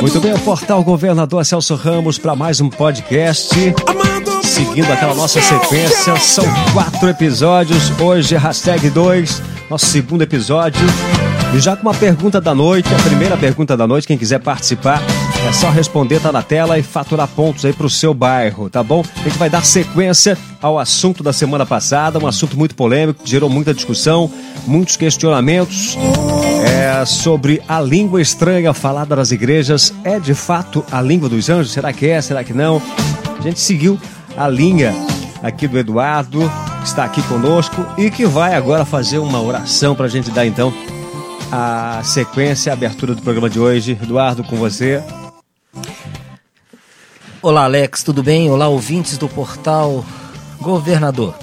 Muito bem, o portal Governador Celso Ramos para mais um podcast. Seguindo aquela nossa sequência, são quatro episódios. Hoje, hashtag 2, nosso segundo episódio. E já com uma pergunta da noite, a primeira pergunta da noite, quem quiser participar, é só responder, tá na tela e faturar pontos aí pro seu bairro, tá bom? A gente vai dar sequência ao assunto da semana passada, um assunto muito polêmico, que gerou muita discussão, muitos questionamentos é, sobre a língua estranha falada nas igrejas. É de fato a língua dos anjos? Será que é? Será que não? A gente seguiu a linha aqui do Eduardo, que está aqui conosco e que vai agora fazer uma oração para a gente dar então a sequência, a abertura do programa de hoje. Eduardo, com você. Olá, Alex, tudo bem? Olá, ouvintes do portal Governador.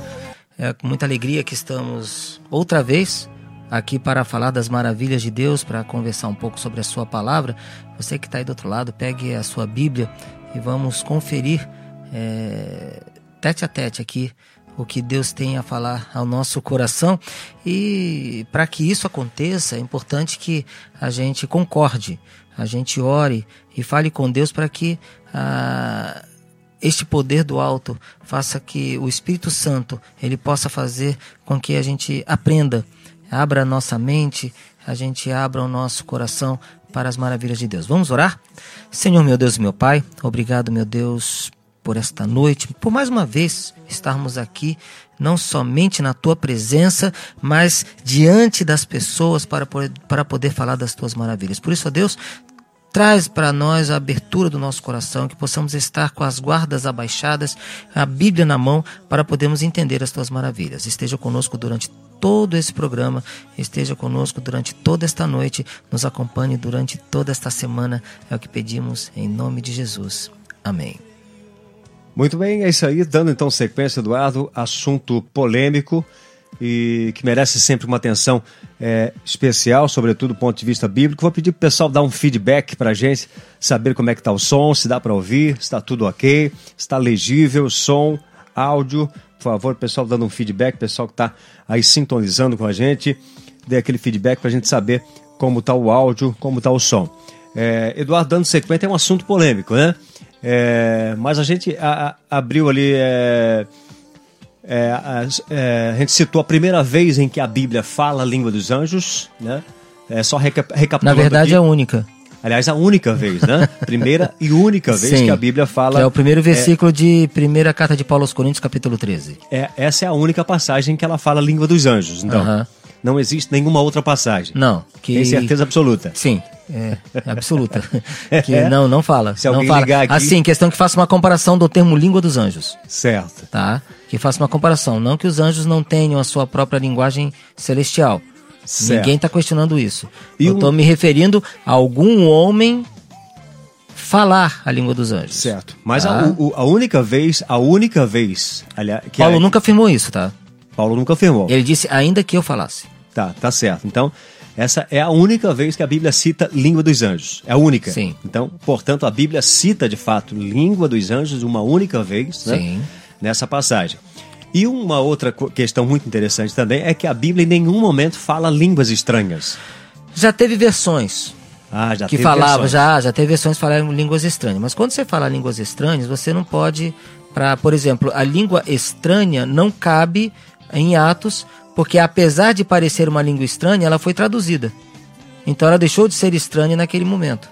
É com muita alegria que estamos outra vez aqui para falar das maravilhas de Deus, para conversar um pouco sobre a Sua palavra. Você que está aí do outro lado, pegue a sua Bíblia e vamos conferir é, tete a tete aqui o que Deus tem a falar ao nosso coração. E para que isso aconteça, é importante que a gente concorde, a gente ore e fale com Deus para que ah, este poder do alto faça que o Espírito Santo ele possa fazer com que a gente aprenda, abra nossa mente, a gente abra o nosso coração para as maravilhas de Deus. Vamos orar? Senhor meu Deus e meu Pai, obrigado meu Deus por esta noite, por mais uma vez estarmos aqui, não somente na tua presença, mas diante das pessoas para poder, para poder falar das tuas maravilhas. Por isso, ó Deus, traz para nós a abertura do nosso coração, que possamos estar com as guardas abaixadas, a Bíblia na mão, para podermos entender as tuas maravilhas. Esteja conosco durante todo esse programa, esteja conosco durante toda esta noite, nos acompanhe durante toda esta semana, é o que pedimos em nome de Jesus. Amém. Muito bem, é isso aí. Dando então sequência, Eduardo, assunto polêmico e que merece sempre uma atenção é, especial, sobretudo do ponto de vista bíblico. Vou pedir para o pessoal dar um feedback para a gente, saber como é que está o som, se dá para ouvir, se está tudo ok, está legível, som, áudio. Por favor, pessoal dando um feedback, pessoal que está aí sintonizando com a gente, dê aquele feedback para a gente saber como está o áudio, como está o som. É, Eduardo, dando sequência, é um assunto polêmico, né? É, mas a gente a, a, abriu ali. É, é, a, é, a, gente citou a primeira vez em que a Bíblia fala a língua dos anjos, né? É só reca recapitulando. Na verdade, aqui. é a única. Aliás, a única vez, né? Primeira e única vez Sim, que a Bíblia fala. é o primeiro versículo é, de primeira carta de Paulo aos Coríntios, capítulo 13. É, essa é a única passagem que ela fala a língua dos anjos. Então, uh -huh. não existe nenhuma outra passagem. Não. Que... Tem certeza absoluta. Sim. É, é absoluta. que é? não, não fala. Se não fala. Aqui... Assim, questão que faça uma comparação do termo língua dos anjos. Certo. Tá? Que faça uma comparação. Não que os anjos não tenham a sua própria linguagem celestial. Certo. Ninguém está questionando isso. E Eu estou um... me referindo a algum homem falar a língua dos anjos. Certo. Mas tá? a, a, única vez, a única vez. Aliás, Paulo nunca afirmou isso, tá? Paulo nunca afirmou. Ele disse, ainda que eu falasse. Tá, tá certo. Então, essa é a única vez que a Bíblia cita língua dos anjos. É a única. Sim. Então, portanto, a Bíblia cita de fato língua dos anjos uma única vez né, nessa passagem. E uma outra questão muito interessante também é que a Bíblia em nenhum momento fala línguas estranhas. Já teve versões. Ah, já que teve falava, versões. já, já teve versões que falaram línguas estranhas. Mas quando você fala línguas estranhas, você não pode, para, por exemplo, a língua estranha não cabe em Atos porque apesar de parecer uma língua estranha, ela foi traduzida. Então ela deixou de ser estranha naquele momento.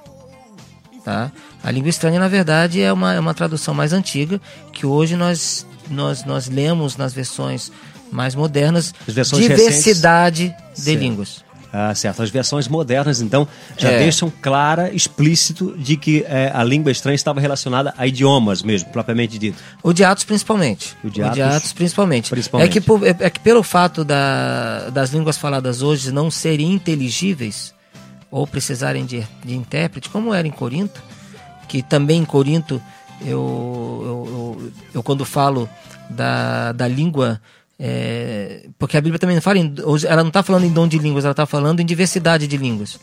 Tá? A língua estranha, na verdade, é uma, é uma tradução mais antiga, que hoje nós, nós, nós lemos nas versões mais modernas diversidade recentes. de certo. línguas. Ah, certo. As versões modernas, então, já é. deixam clara, explícito, de que é, a língua estranha estava relacionada a idiomas mesmo, propriamente dito. O de Atos, principalmente. O de Atos, o de Atos principalmente. principalmente. É, que, por, é, é, que pelo fato da, das línguas faladas hoje não serem inteligíveis, ou precisarem de, de intérprete, como era em Corinto, que também em Corinto, eu, eu, eu, quando falo da, da língua é, porque a Bíblia também não fala em, ela não está falando em dom de línguas, ela está falando em diversidade de línguas.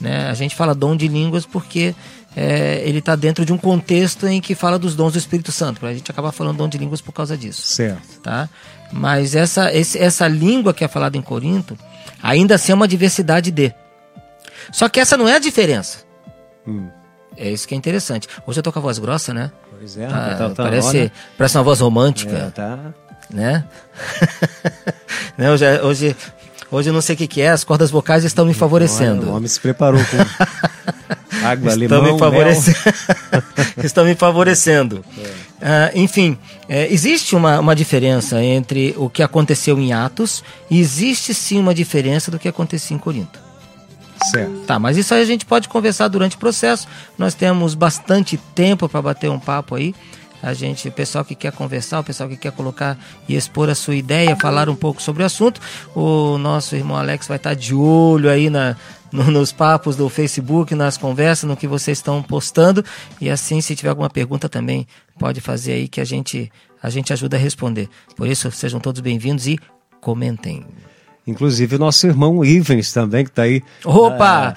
Né? A gente fala dom de línguas porque é, ele está dentro de um contexto em que fala dos dons do Espírito Santo. A gente acaba falando dom de línguas por causa disso. Certo. Tá? Mas essa, esse, essa língua que é falada em Corinto, ainda assim é uma diversidade de. Só que essa não é a diferença. Hum. É isso que é interessante. Hoje eu tô com a voz grossa, né? Pois é, Tá- tá, tá, parece, olha, parece uma voz é, romântica, tá. né? Né, hoje, hoje, hoje eu não sei o que, que é, as cordas vocais estão me favorecendo. Olha, o homem se preparou com água, Estão limão, me favorecendo. Estão me favorecendo. Ah, enfim, é, existe uma, uma diferença entre o que aconteceu em Atos e existe sim uma diferença do que acontecia em Corinto. Certo. Tá, mas isso aí a gente pode conversar durante o processo. Nós temos bastante tempo para bater um papo aí. A gente, o pessoal que quer conversar, o pessoal que quer colocar e expor a sua ideia, falar um pouco sobre o assunto, o nosso irmão Alex vai estar de olho aí na, no- nos papos do Facebook, nas conversas, no que vocês estão postando. E assim, se tiver alguma pergunta também, pode fazer aí que a gente, a gente ajuda a responder. Por isso, sejam todos bem-vindos e comentem. Inclusive o nosso irmão Ivens também, que tá aí. Opa! Ah,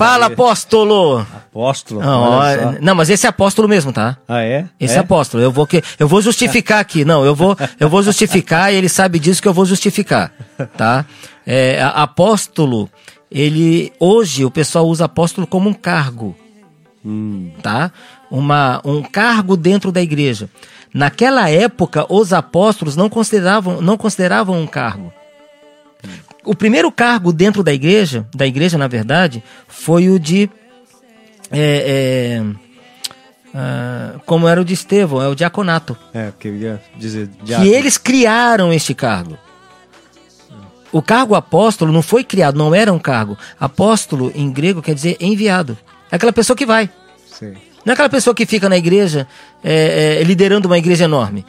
Fala, aí. apóstolo! apóstolo. Não, não, mas esse é apóstolo mesmo, tá? Ah, é? Esse é? é apóstolo. Eu vou que eu vou justificar aqui. Não, eu vou eu vou justificar e ele sabe disso que eu vou justificar, tá? É, apóstolo, ele hoje o pessoal usa apóstolo como um cargo, Hum, tá? Uma um cargo dentro da igreja. Naquela época, os apóstolos não consideravam não consideravam um cargo. O primeiro cargo dentro da igreja, da igreja na verdade, foi o de é, é, ah, como era o de Estevão, é o diaconato. é, porque eu ia dizer. Que eles criaram este cargo. O cargo apóstolo não foi criado, não era um cargo. Apóstolo em grego quer dizer enviado. É aquela pessoa que vai. Sim. Não é aquela pessoa que fica na igreja é, é, liderando uma igreja enorme.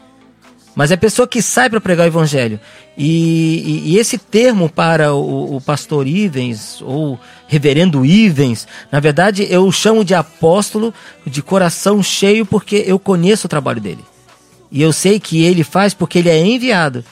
Mas é a pessoa que sai para pregar o evangelho. E, e- e esse termo para o, o pastor Ivens, ou reverendo Ivens, na verdade eu o chamo de apóstolo de coração cheio porque eu conheço o trabalho dele. E eu sei que ele faz porque ele é enviado.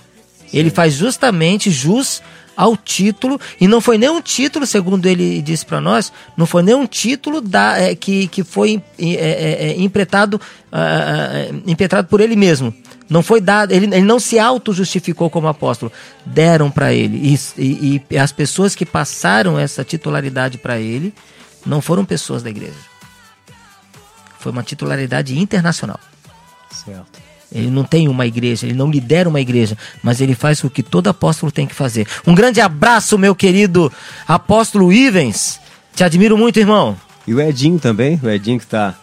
Ele faz justamente jus ao título, e não foi nem um título, segundo ele disse para nós, não foi nem um título da, é, que, que foi é, é, é, impretado, ah, ah, por ele mesmo. Não foi dado, ele, ele não se auto-justificou como apóstolo. Deram para ele. E, e- e as pessoas que passaram essa titularidade para ele não foram pessoas da igreja. Foi uma titularidade internacional. Certo. Ele não tem uma igreja, ele não lidera uma igreja, mas ele faz o que todo apóstolo tem que fazer. Um grande abraço, meu querido apóstolo Ivens. Te admiro muito, irmão. E o Edinho também, o Edinho que tá,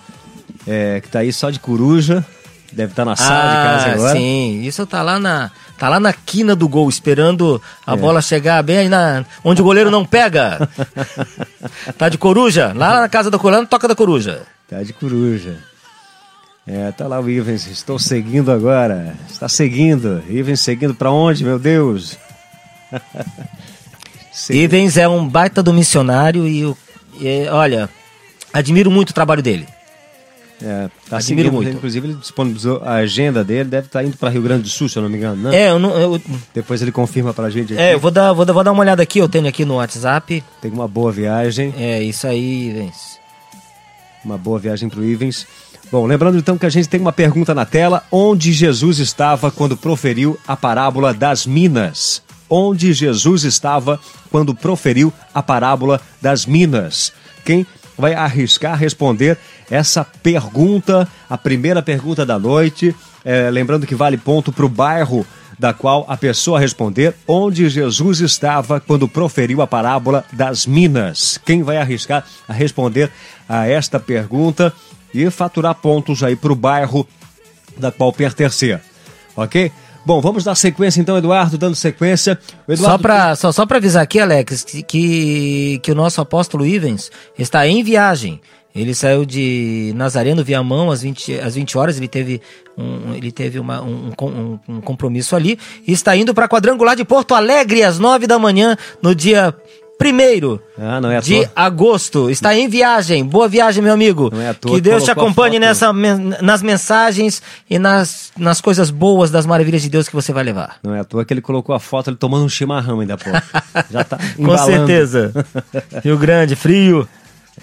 é, que tá aí só de coruja, deve estar na sala de casa agora. Ah, sim. Isso tá lá na tá lá na quina do gol, esperando a É. bola chegar bem aí na onde o goleiro não pega. tá de coruja? Lá na casa do colano, toca da coruja. Tá de coruja. É, tá lá o Ivens, estou seguindo agora. Está seguindo. Ivens seguindo pra onde, meu Deus? Ivens é um baita do missionário e, o- e, olha, admiro muito o trabalho dele. É, tá Admiro muito. Inclusive, ele disponibilizou a agenda dele, deve estar indo para Rio Grande do Sul, se eu não me engano, né? É, eu não, eu, Depois ele confirma pra gente aqui. É, eu vou dar, vou, dar, vou dar uma olhada aqui, eu tenho aqui no WhatsApp. Tem uma boa viagem, É, isso aí, Ivens. uma boa viagem pro Ivens. Bom, lembrando então que a gente tem uma pergunta na tela: onde Jesus estava quando proferiu a parábola das minas? Onde Jesus estava quando proferiu a parábola das minas? Quem vai arriscar responder essa pergunta, a primeira pergunta da noite? É, lembrando que vale ponto para o bairro da qual a pessoa responder onde Jesus estava quando proferiu a parábola das minas. Quem vai arriscar a responder a esta pergunta e faturar pontos aí para o bairro da qual pertencer, ok? Bom, vamos dar sequência então, Eduardo, dando sequência. Eduardo Só pra, só, só pra avisar aqui, Alex, que, que, que o nosso apóstolo Ivens está em viagem. Ele saiu de Nazareno Viamão às 20, às 20 horas, ele teve, um, ele teve uma, um, um- um compromisso ali, e está indo para Quadrangular de Porto Alegre às 9 da manhã, no dia 1 Ah, é de toa. agosto. Está em viagem. Boa viagem, meu amigo. Não é à toa que Deus te acompanhe nessa, nas mensagens e nas, nas coisas boas das maravilhas de Deus que você vai levar. Não é à toa que ele colocou a foto ele tomando um chimarrão ainda, pô. Já tá Com certeza. Rio Grande, frio.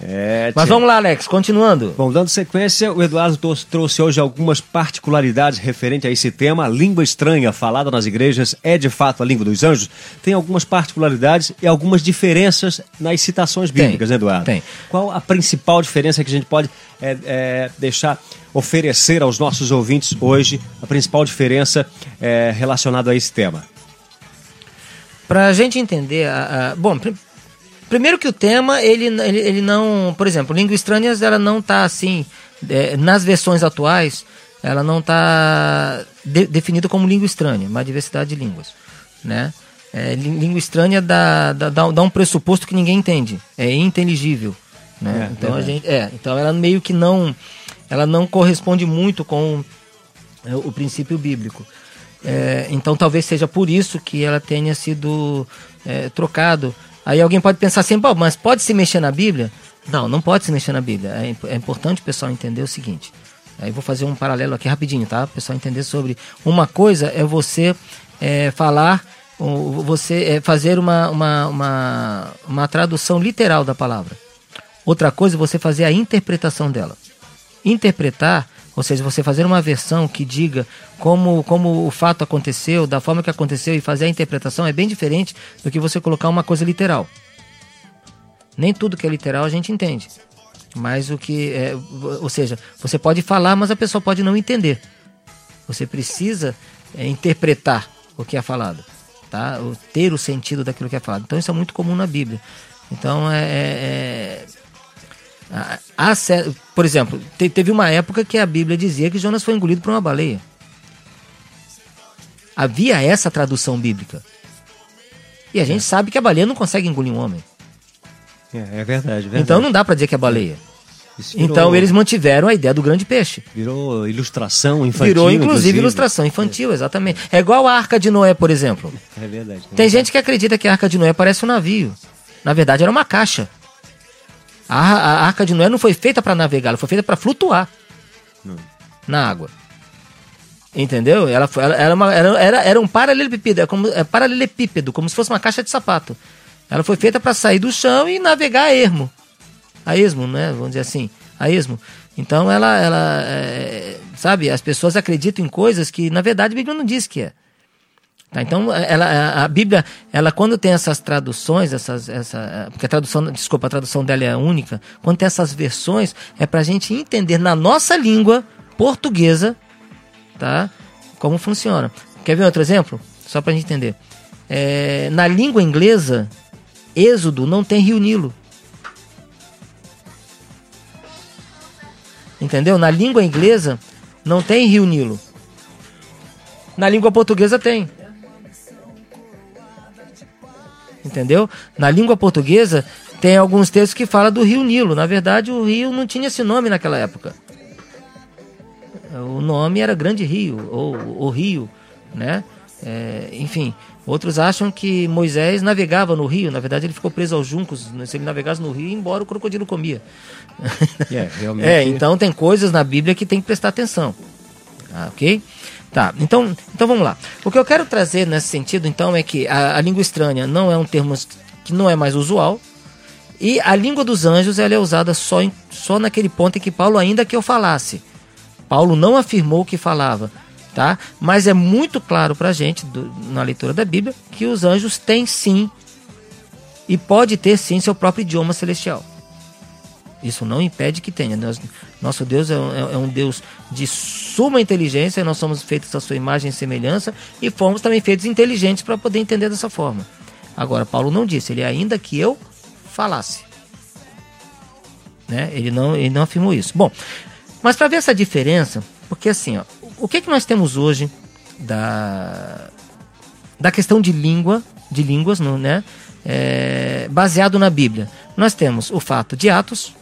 É, Mas vamos lá, Alex, continuando. Bom, dando sequência, o Eduardo trouxe hoje algumas particularidades referentes a esse tema. A língua estranha falada nas igrejas é de fato a língua dos anjos? Tem algumas particularidades e algumas diferenças nas citações bíblicas, tem, Eduardo? Tem. Qual a principal diferença que a gente pode é, é, deixar oferecer aos nossos ouvintes hoje? A principal diferença é, relacionada a esse tema? Para a gente entender, a, a, bom, Primeiro que o tema, ele, ele, ele não... Por exemplo, Língua Estranhas, ela não está assim... É, nas versões atuais, ela não está de, definida como língua estranha, uma diversidade de línguas, né? É, língua estranha dá, dá, dá um pressuposto que ninguém entende, é inteligível, né? É, então a gente, é, então ela meio que não, ela não corresponde muito com é, o princípio bíblico. É, então talvez seja por isso que ela tenha sido é, trocado Aí alguém pode pensar assim, Pô, mas pode se mexer na Bíblia? Não, não pode se mexer na Bíblia. É, é importante o pessoal entender o seguinte. Aí vou fazer um paralelo aqui rapidinho, tá? O pessoal entender sobre. Uma coisa é você é, falar, você é, fazer uma, uma, uma, uma tradução literal da palavra. Outra coisa é você fazer a interpretação dela. Interpretar ou seja, você fazer uma versão que diga como, como o fato aconteceu, da forma que aconteceu e fazer a interpretação é bem diferente do que você colocar uma coisa literal. Nem tudo que é literal a gente entende. Mas o que. É, ou seja, você pode falar, mas a pessoa pode não entender. Você precisa é, interpretar o que é falado. Tá? ter o sentido daquilo que é falado. Então isso é muito comum na Bíblia. Então é, é, é por exemplo, teve uma época que a Bíblia dizia que Jonas foi engolido por uma baleia. Havia essa tradução bíblica. E a gente é. sabe que a baleia não consegue engolir um homem. É, é verdade, verdade. Então não dá para dizer que é baleia. Virou... Então eles mantiveram a ideia do grande peixe. Virou ilustração infantil. Virou inclusive, inclusive. ilustração infantil, exatamente. É igual a Arca de Noé, por exemplo. É verdade. Tem gente que acredita que a Arca de Noé parece um navio. Na verdade era uma caixa. A, a arca de Noé não foi feita para navegar, ela foi feita para flutuar não. na água. Entendeu? Ela, foi, ela era, uma, era, era um paralelepípedo, é como, é paralelepípedo, como se fosse uma caixa de sapato. Ela foi feita para sair do chão e navegar a ermo. A esmo, né? Vamos dizer assim, a esmo. Então ela, ela é, sabe, as pessoas acreditam em coisas que na verdade a Bíblia não diz que é. Tá? Então, ela, a Bíblia, ela quando tem essas traduções, essas, essa, porque a tradução, desculpa, a tradução dela é única, quando tem essas versões, é para a gente entender na nossa língua portuguesa, tá? Como funciona. Quer ver outro exemplo? Só para a gente entender. É, na língua inglesa, Êxodo não tem Rio Nilo. Entendeu? Na língua inglesa não tem Rio Nilo. Na língua portuguesa tem. Entendeu? Na língua portuguesa tem alguns textos que falam do rio Nilo. Na verdade, o rio não tinha esse nome naquela época. O nome era Grande Rio, ou o Rio, né? É, enfim, outros acham que Moisés navegava no rio. Na verdade, ele ficou preso aos juncos. Se ele navegasse no rio, embora o crocodilo comia. É, realmente... é, então tem coisas na Bíblia que tem que prestar atenção. Ah, ok? Tá, então, então vamos lá. O que eu quero trazer nesse sentido, então, é que a, a língua estranha não é um termo que não é mais usual. E a língua dos anjos ela é usada só, em, só naquele ponto em que Paulo ainda que eu falasse. Paulo não afirmou que falava, tá? Mas é muito claro para a gente, do, na leitura da Bíblia, que os anjos têm sim, e pode ter sim, seu próprio idioma celestial. Isso não impede que tenha. nosso Deus é, é, é, um Deus de suma inteligência, nós somos feitos à sua imagem e semelhança e fomos também feitos inteligentes para poder entender dessa forma. Agora, Paulo não disse, ele ainda que eu falasse. Né? Ele, não, ele não afirmou isso. Bom, mas para ver essa diferença, porque assim, ó, o que, que nós temos hoje da, da questão de língua, de línguas, né? É, baseado na Bíblia. Nós temos o fato de Atos,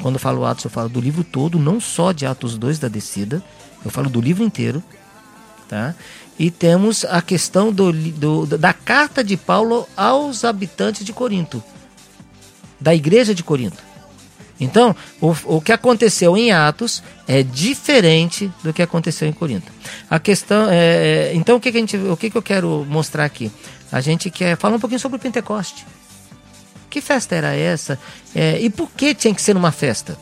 quando eu falo Atos, eu falo do livro todo, não só de Atos 2 da descida, eu falo do livro inteiro. Tá? E temos a questão do, do, da carta de Paulo aos habitantes de Corinto, da igreja de Corinto. Então, o, o que aconteceu em Atos é diferente do que aconteceu em Corinto. A questão é, é então o que, que a gente, o que, que eu quero mostrar aqui? A gente quer falar um pouquinho sobre o Pentecoste Que festa era essa? É, e por que tinha que ser numa festa?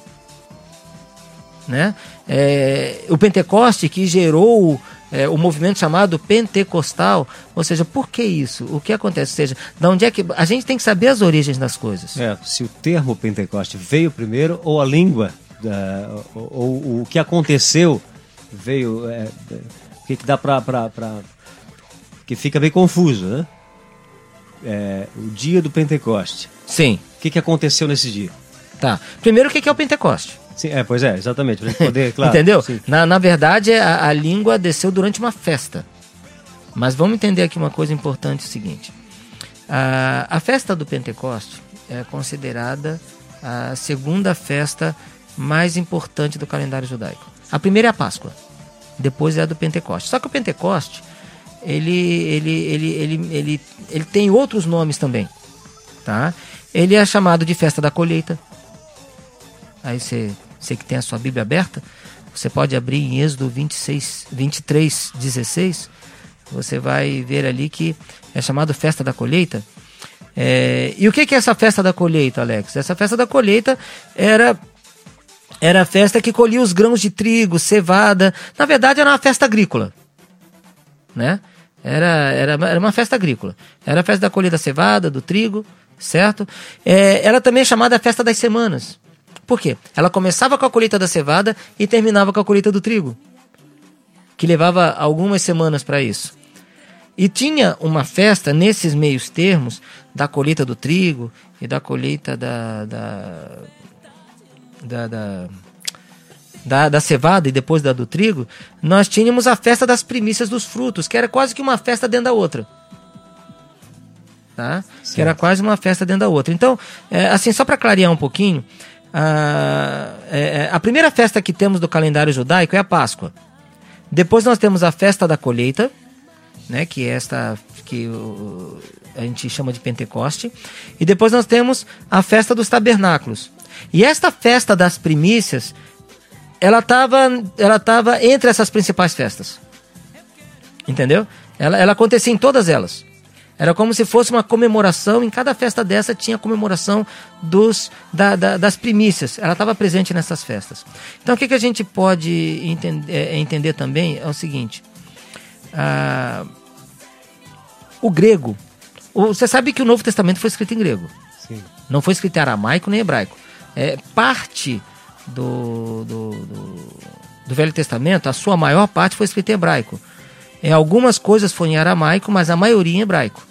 Né? É, o Pentecoste que gerou é, o movimento chamado pentecostal, ou seja, por que isso? O que acontece? Ou seja, da onde é que a gente tem que saber as origens das coisas? É, se o termo Pentecoste veio primeiro ou a língua, ou, ou, o que aconteceu veio, é, o que, que dá para que fica bem confuso, né? É, o dia do Pentecoste. Sim. O que, que aconteceu nesse dia? Tá. Primeiro, o que, que é o Pentecoste? Sim, é, pois é, exatamente. Pra gente poder, claro. Entendeu? Na, na verdade, a, a língua desceu durante uma festa. Mas vamos entender aqui uma coisa importante: é o seguinte. A, a festa do Pentecoste é considerada a segunda festa mais importante do calendário judaico. A primeira é a Páscoa, depois é a do Pentecoste. Só que o Pentecoste ele, ele, ele, ele, ele, ele tem outros nomes também. Tá? Ele é chamado de festa da colheita. Aí você, você que tem a sua Bíblia aberta, você pode abrir em Êxodo 26, 23, 16. Você vai ver ali que é chamado festa da colheita. É, e o que, que é essa festa da colheita, Alex? Essa festa da colheita era era a festa que colhia os grãos de trigo, cevada. Na verdade, era uma festa agrícola. Né? Era, era, era uma festa agrícola. Era a festa da colheita da cevada, do trigo, certo? É, ela também é chamada festa das semanas. Por quê? Ela começava com a colheita da cevada e terminava com a colheita do trigo, que levava algumas semanas para isso. E tinha uma festa nesses meios termos da colheita do trigo e da colheita da, da, da, da da, da cevada e depois da do trigo, nós tínhamos a festa das primícias dos frutos, que era quase que uma festa dentro da outra. Tá? Que era quase uma festa dentro da outra. Então, é, assim, só para clarear um pouquinho, a, é, é, a primeira festa que temos do calendário judaico é a Páscoa. Depois nós temos a festa da colheita, né, que é esta que o, a gente chama de Pentecoste. E depois nós temos a festa dos tabernáculos. E esta festa das primícias ela estava ela tava entre essas principais festas. Entendeu? Ela, ela acontecia em todas elas. Era como se fosse uma comemoração, em cada festa dessa tinha comemoração dos, da, da, das primícias. Ela estava presente nessas festas. Então o que, que a gente pode entender, é, entender também é o seguinte: ah, o grego. Você sabe que o Novo Testamento foi escrito em grego. Sim. Não foi escrito em aramaico nem hebraico. É parte do, do, do, do Velho Testamento, a sua maior parte foi escrita em hebraico. Em algumas coisas foi em aramaico, mas a maioria em hebraico.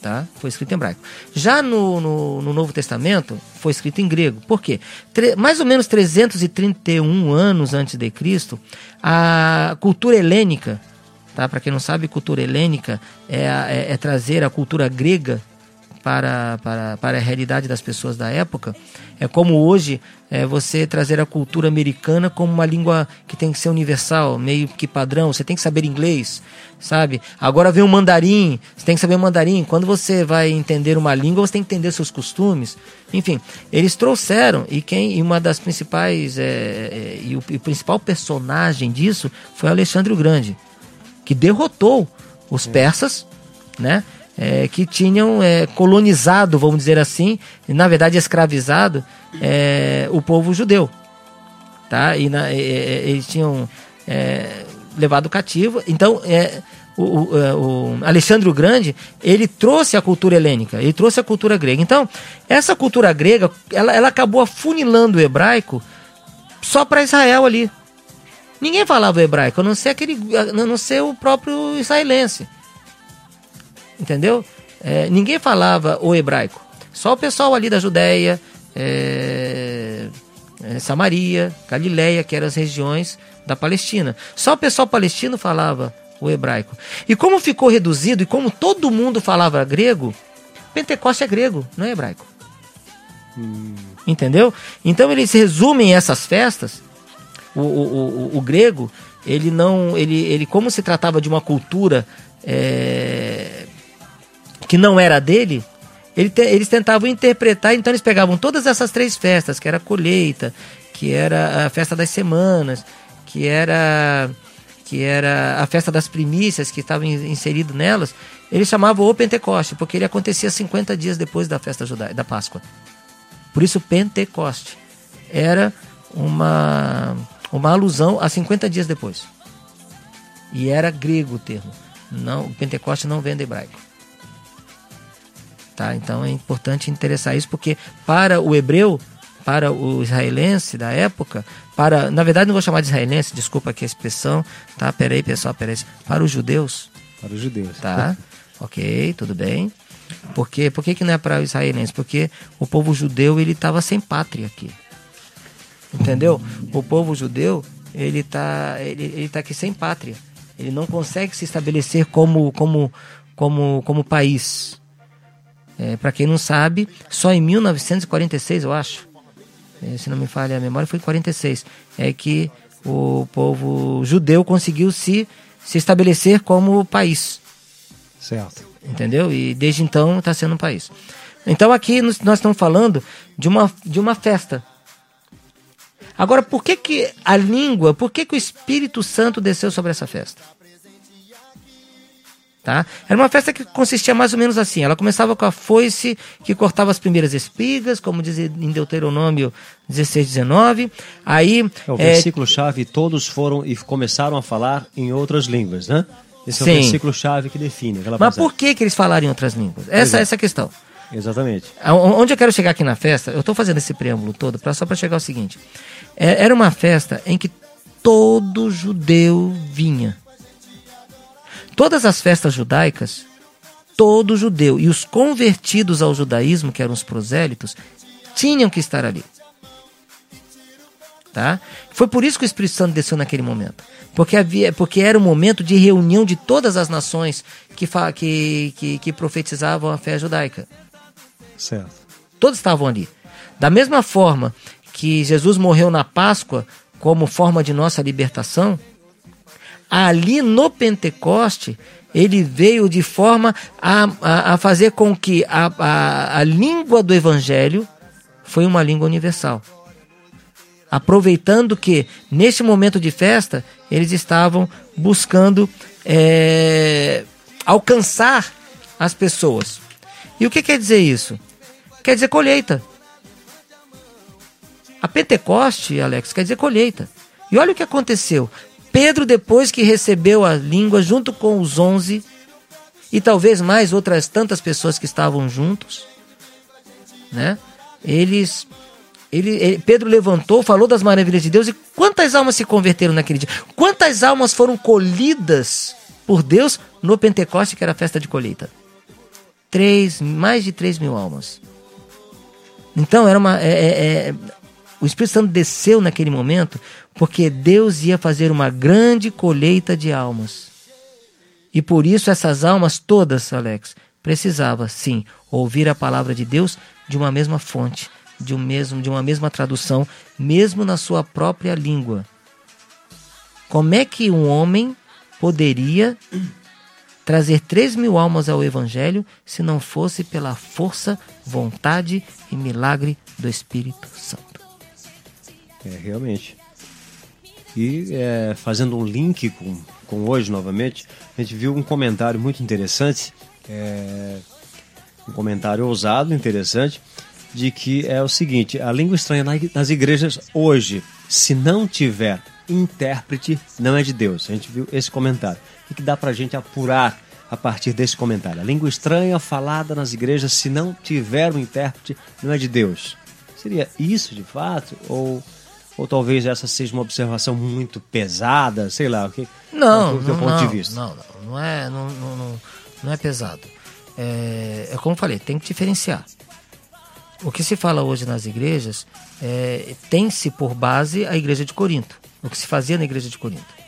Tá? Foi escrito em hebraico. Já no, no, no Novo Testamento, foi escrito em grego. Por quê? Tre mais ou menos 331 anos antes de Cristo, a cultura helênica, tá? para quem não sabe, cultura helênica é, é, é trazer a cultura grega para, para, para a realidade das pessoas da época. É como hoje é, você trazer a cultura americana como uma língua que tem que ser universal, meio que padrão. Você tem que saber inglês, sabe? Agora vem o mandarim, você tem que saber mandarim. Quando você vai entender uma língua, você tem que entender seus costumes. Enfim, eles trouxeram, e quem e uma das principais, é, é, e, o, e o principal personagem disso foi Alexandre o Grande, que derrotou os persas, né? É, que tinham é, colonizado, vamos dizer assim, na verdade escravizado é, o povo judeu. Tá? E na, eles tinham é, levado cativo. Então, é, o, o, é, o, Alexandre o Grande, ele trouxe a cultura helênica, ele trouxe a cultura grega. Então, essa cultura grega, ela, ela acabou afunilando o hebraico só para Israel ali. Ninguém falava hebraico, a não ser, aquele, a não ser o próprio israelense entendeu? É, ninguém falava o hebraico. Só o pessoal ali da Judéia, é, é, Samaria, Galileia, que eram as regiões da Palestina. Só o pessoal palestino falava o hebraico. E como ficou reduzido e como todo mundo falava grego, Pentecoste é grego, não é hebraico. Hum. Entendeu? Então eles resumem essas festas. O, o, o, o, grego, ele não, ele, ele como se tratava de uma cultura é, que não era dele, ele te, eles tentavam interpretar, então eles pegavam todas essas três festas, que era a colheita, que era a festa das semanas, que era que era a festa das primícias que estava inserido nelas, ele chamava o Pentecoste, porque ele acontecia 50 dias depois da festa da Páscoa. Por isso, Pentecoste era uma, uma alusão a 50 dias depois. E era grego o termo. Não, o Pentecoste não vem do hebraico. Tá? Então é importante interessar isso, porque para o hebreu, para o israelense da época, para, na verdade não vou chamar de israelense, desculpa aqui a expressão, tá? Peraí, pessoal, peraí. Para os judeus. Para os judeus. Tá? ok, tudo bem. Por quê? Por que, que não é para os israelenses? Porque o povo judeu ele estava sem pátria aqui. Entendeu? O povo judeu ele está ele, ele tá aqui sem pátria. Ele não consegue se estabelecer como, como, como, como país. É, Para quem não sabe, só em 1946, eu acho, é, se não me falha a memória, foi em 46, é que o povo judeu conseguiu se, se estabelecer como país. Certo. Entendeu? E desde então está sendo um país. Então aqui nós estamos falando de uma, de uma festa. Agora, por que, que a língua, por que, que o Espírito Santo desceu sobre essa festa? Tá? Era uma festa que consistia mais ou menos assim. Ela começava com a foice que cortava as primeiras espigas, como diz em Deuteronômio 16, 19. Aí, é o versículo-chave, todos foram e começaram a falar em outras línguas, né? Esse Sim. é o versículo-chave que define Mas por que, que eles falaram em outras línguas? Essa é essa a questão. Exatamente. Onde eu quero chegar aqui na festa, eu estou fazendo esse preâmbulo todo pra, só para chegar ao seguinte. É, era uma festa em que todo judeu vinha. Todas as festas judaicas, todo judeu e os convertidos ao judaísmo, que eram os prosélitos, tinham que estar ali. Tá? Foi por isso que o Espírito Santo desceu naquele momento. Porque, havia, porque era o momento de reunião de todas as nações que, que, que, que profetizavam a fé judaica. Certo. Todos estavam ali. Da mesma forma que Jesus morreu na Páscoa como forma de nossa libertação, ali no Pentecoste, ele veio de forma a, a, a fazer com que a, a, a língua do Evangelho foi uma língua universal. Aproveitando que, neste momento de festa, eles estavam buscando é, alcançar as pessoas. E o que quer dizer isso? Quer dizer colheita. A Pentecoste, Alex, quer dizer colheita. E olha o que aconteceu. Pedro, depois que recebeu a língua, junto com os onze, e talvez mais outras tantas pessoas que estavam juntos, né? Eles, ele, ele, Pedro levantou, falou das maravilhas de Deus, e quantas almas se converteram naquele dia? Quantas almas foram colhidas por Deus no Pentecoste, que era a festa de colheita? Três, mais de três mil almas. Então era uma. É, é, é, o Espírito Santo desceu naquele momento porque Deus ia fazer uma grande colheita de almas. E por isso essas almas todas, Alex, precisava sim ouvir a palavra de Deus de uma mesma fonte, de um mesmo, de uma mesma tradução, mesmo na sua própria língua. Como é que um homem poderia trazer três mil almas ao Evangelho se não fosse pela força, vontade e milagre do Espírito Santo? É, realmente. E é, fazendo um link com, com hoje novamente, a gente viu um comentário muito interessante, é, um comentário ousado, interessante, de que é o seguinte: a língua estranha nas igrejas hoje, se não tiver intérprete, não é de Deus. A gente viu esse comentário. O que dá para a gente apurar a partir desse comentário? A língua estranha falada nas igrejas, se não tiver um intérprete, não é de Deus. Seria isso de fato? Ou ou talvez essa seja uma observação muito pesada, sei lá, o que não, do teu não, ponto não, de vista? Não, não, não é, não, não, não é pesado. É, é como eu falei, tem que diferenciar. O que se fala hoje nas igrejas é, tem-se por base a igreja de Corinto, o que se fazia na igreja de Corinto.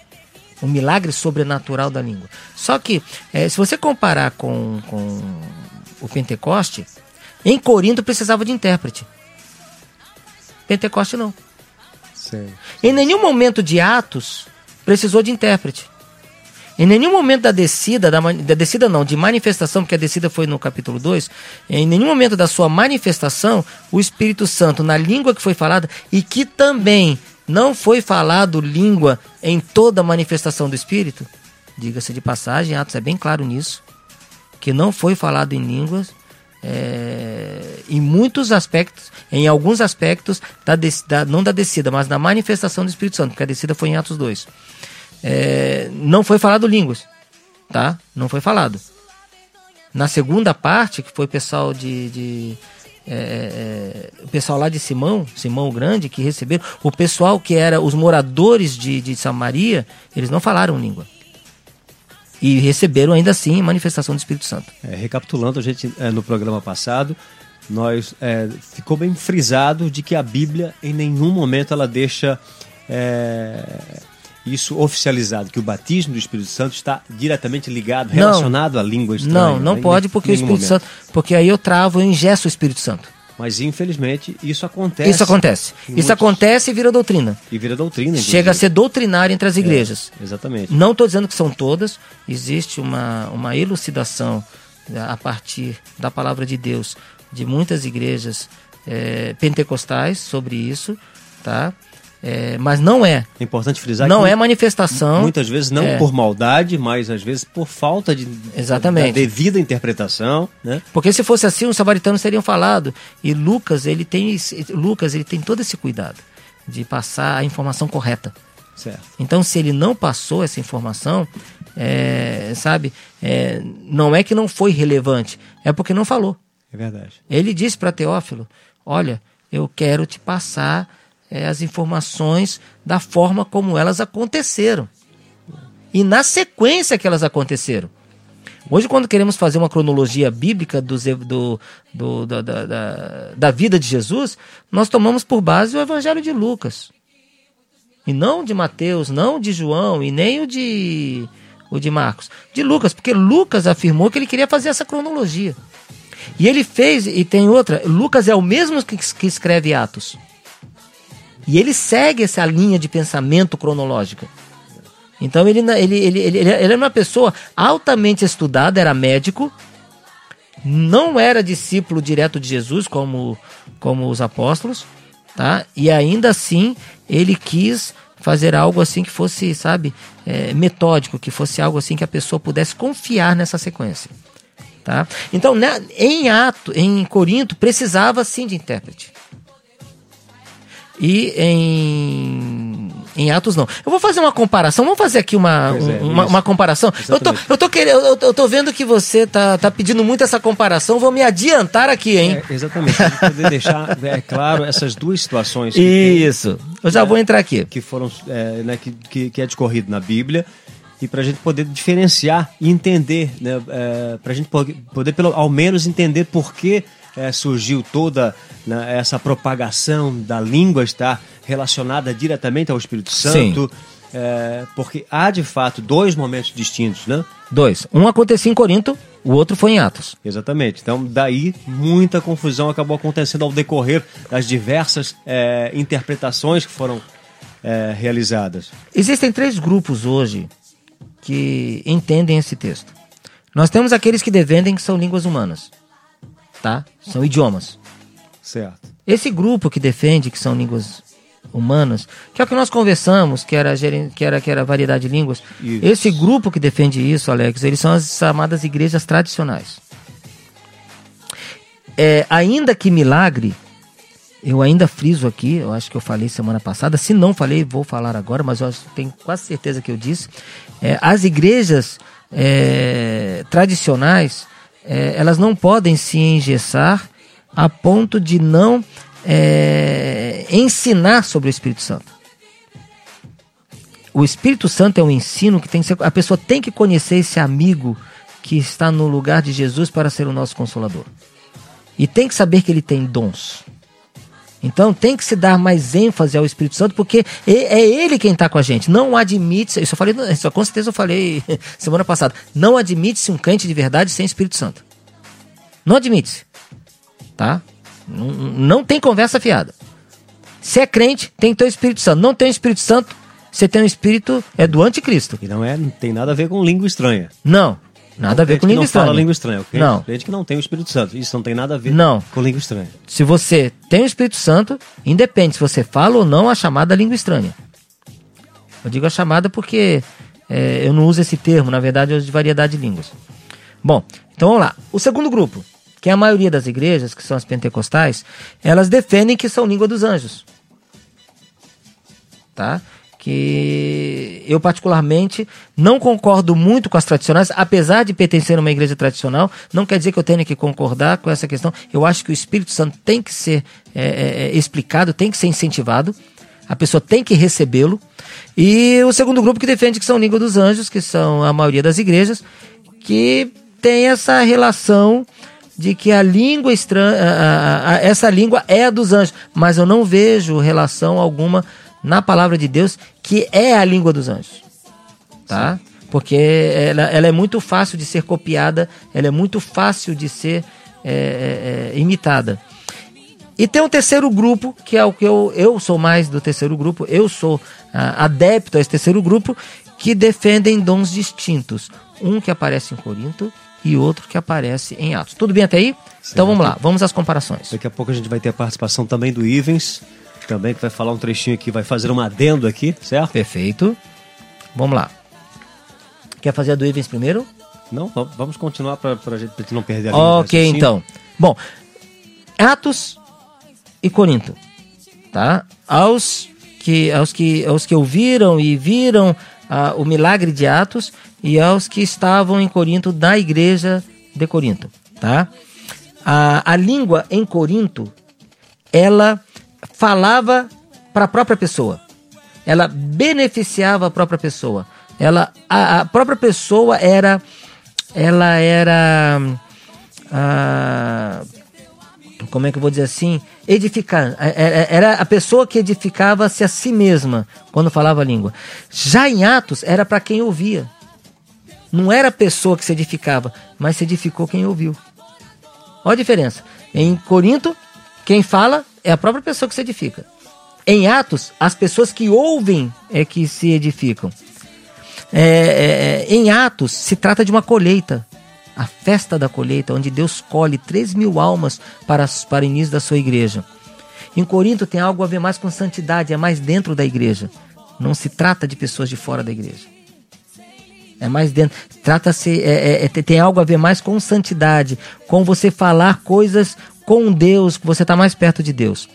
O milagre sobrenatural da língua. Só que, é, se você comparar com, com o Pentecoste, em Corinto precisava de intérprete. Pentecoste não. Em nenhum momento de Atos precisou de intérprete. Em nenhum momento da descida, da, da, descida não, de manifestação, porque a descida foi no capítulo 2, em nenhum momento da sua manifestação, o Espírito Santo, na língua que foi falada, e que também não foi falado língua em toda a manifestação do Espírito, diga-se de passagem, Atos é bem claro nisso, que não foi falado em línguas é, em muitos aspectos, em alguns aspectos, da, da, não da descida, mas da manifestação do Espírito Santo, porque a descida foi em Atos 2. É, não foi falado línguas, tá? Não foi falado. Na segunda parte, que foi o pessoal de, de é, é, o pessoal lá de Simão, Simão o Grande, que receberam, o pessoal que era os moradores de, de Samaria, eles não falaram língua. E receberam ainda assim manifestação do Espírito Santo. É, recapitulando, a gente é, no programa passado, nós é, ficou bem frisado de que a Bíblia em nenhum momento ela deixa é, isso oficializado, que o batismo do Espírito Santo está diretamente ligado, relacionado não, à língua estranha. Não, não né? pode porque o Espírito momento. Santo, porque aí eu travo, eu ingesto o Espírito Santo. Mas infelizmente isso acontece. Isso acontece. Isso muitos... acontece e vira doutrina. E vira doutrina. Inclusive. Chega a ser doutrinário entre as é, igrejas. É, exatamente. Não estou dizendo que são todas. Existe uma, uma elucidação né, a partir da palavra de Deus de muitas igrejas é, pentecostais sobre isso, tá? É, mas não é. É importante frisar não é manifestação. Muitas vezes não é. por maldade, mas às vezes por falta de Exatamente. devida interpretação, né? Porque se fosse assim, os samaritanos teriam falado. E Lucas, ele tem Lucas, ele tem todo esse cuidado de passar a informação correta. Certo. Então, se ele não passou essa informação, é, sabe, é, não é que não foi relevante, é porque não falou. É verdade. Ele disse para Teófilo: Olha, eu quero te passar é, as informações da forma como elas aconteceram. E na sequência que elas aconteceram. Hoje, quando queremos fazer uma cronologia bíblica do, do, do da, da, da, vida de Jesus, nós tomamos por base o Evangelho de Lucas. E não de Mateus, não de João, e nem o de, o de Marcos. De Lucas, porque Lucas afirmou que ele queria fazer essa cronologia. E ele fez, e tem outra, Lucas é o mesmo que, que escreve Atos. E ele segue essa linha de pensamento cronológica. Então ele, ele, ele, ele, ele era uma pessoa altamente estudada, era médico, não era discípulo direto de Jesus como, como os apóstolos, tá? E ainda assim ele quis fazer algo assim que fosse, sabe, é, metódico, que fosse algo assim que a pessoa pudesse confiar nessa sequência. Tá? Então, né, em ato, em Corinto, precisava sim de intérprete. E em, em Atos não. Eu vou fazer uma comparação. Vamos fazer aqui uma, é, uma, uma, comparação. Eu tô, eu, tô querendo, eu, eu tô vendo que você tá, tá pedindo muito essa comparação. Vou me adiantar aqui, hein? É, exatamente. Para poder deixar é, claro essas duas situações. Isso. Tem, eu já vou entrar aqui. Que foram, é, né, que, que, que é discorrido na Bíblia e para a gente poder diferenciar e entender, né, é, para a gente poder, poder, pelo ao menos entender por que é, surgiu toda né, essa propagação da língua estar relacionada diretamente ao Espírito Santo. É, porque há de fato dois momentos distintos, né? Dois. Um acontecia em Corinto, o outro foi em Atos. Exatamente. Então, daí muita confusão acabou acontecendo ao decorrer das diversas é, interpretações que foram é, realizadas. Existem três grupos hoje que entendem esse texto. Nós temos aqueles que defendem que são línguas humanas tá? São idiomas. Certo. Esse grupo que defende que são línguas humanas, que é o que nós conversamos, que era, que era, que era variedade de línguas. Isso. Esse grupo que defende isso, Alex, eles são as chamadas igrejas tradicionais. É, ainda que milagre, eu ainda friso aqui, eu acho que eu falei semana passada, se não falei, vou falar agora, mas eu tenho quase certeza que eu disse. É, as igrejas é, tradicionais, é, elas não podem se engessar a ponto de não é, ensinar sobre o Espírito Santo. O Espírito Santo é um ensino que tem que ser, a pessoa tem que conhecer esse amigo que está no lugar de Jesus para ser o nosso consolador. E tem que saber que ele tem dons. Então tem que se dar mais ênfase ao Espírito Santo, porque é ele quem está com a gente. Não admite, isso eu falei, isso com certeza eu falei semana passada. Não admite-se um crente de verdade sem Espírito Santo. Não admite-se. Tá? Não, não tem conversa fiada. Se é crente, tem que ter o Espírito Santo. Não tem o Espírito Santo, você tem o Espírito, é do anticristo. E não, é, não tem nada a ver com língua estranha. Não. Nada a ver com língua estranha. Não fala língua estranha, ok? Não. Gente que não tem o Espírito Santo. Isso não tem nada a ver não. com língua estranha. Se você tem o Espírito Santo, independe se você fala ou não a chamada língua estranha. Eu digo a chamada porque é, eu não uso esse termo, na verdade eu uso de variedade de línguas. Bom, Então vamos lá. O segundo grupo, que é a maioria das igrejas, que são as pentecostais, elas defendem que são língua dos anjos. Tá? Que eu particularmente não concordo muito com as tradicionais, apesar de pertencer a uma igreja tradicional, não quer dizer que eu tenha que concordar com essa questão. Eu acho que o Espírito Santo tem que ser é, é, é explicado, tem que ser incentivado, a pessoa tem que recebê-lo. E o segundo grupo que defende que são língua dos anjos, que são a maioria das igrejas, que tem essa relação de que a língua estranha, essa língua é a dos anjos, mas eu não vejo relação alguma na palavra de Deus, que é a língua dos anjos. Tá? Sim. Porque ela, ela, é muito fácil de ser copiada, ela é muito fácil de ser é, é, é, imitada. E tem um terceiro grupo, que é o que eu, eu sou mais do terceiro grupo, eu sou ah, adepto a esse terceiro grupo, que defendem dons distintos. Um que aparece em Corinto e outro que aparece em Atos. Tudo bem até aí? Certo. Então vamos lá, vamos às comparações. Daqui a pouco a gente vai ter a participação também do Ivens também, que vai falar um trechinho aqui, vai fazer um adendo aqui, certo? Perfeito. Vamos lá. Quer fazer a do Ivens primeiro? Não, vamos continuar para a gente não perder a. Ok, então. Bom, Atos e Corinto, tá? Aos que, aos que, aos que ouviram e viram ah, o milagre de Atos e aos que estavam em Corinto da igreja de Corinto, tá? A, a língua em Corinto, ela falava para a própria pessoa. Ela beneficiava a própria pessoa. Ela, a, a própria pessoa era, ela era, a, como é que eu vou dizer assim, edificar. É, é, era a pessoa que edificava-se a si mesma quando falava a língua. Já em Atos era para quem ouvia. Não era a pessoa que se edificava, mas se edificou quem ouviu. Olha a diferença. Em Corinto, quem fala é a própria pessoa que se edifica. Em Atos, as pessoas que ouvem é que se edificam. É, é, é em Atos, se trata de uma colheita. A festa da colheita, onde Deus colhe 3 mil almas para, para o início da sua igreja. Em Corinto tem algo a ver mais com santidade, é mais dentro da igreja. Não se trata de pessoas de fora da igreja. É mais dentro. Trata-se. É, é, é tem algo a ver mais com santidade, com você falar coisas com Deus, você está mais perto de Deus.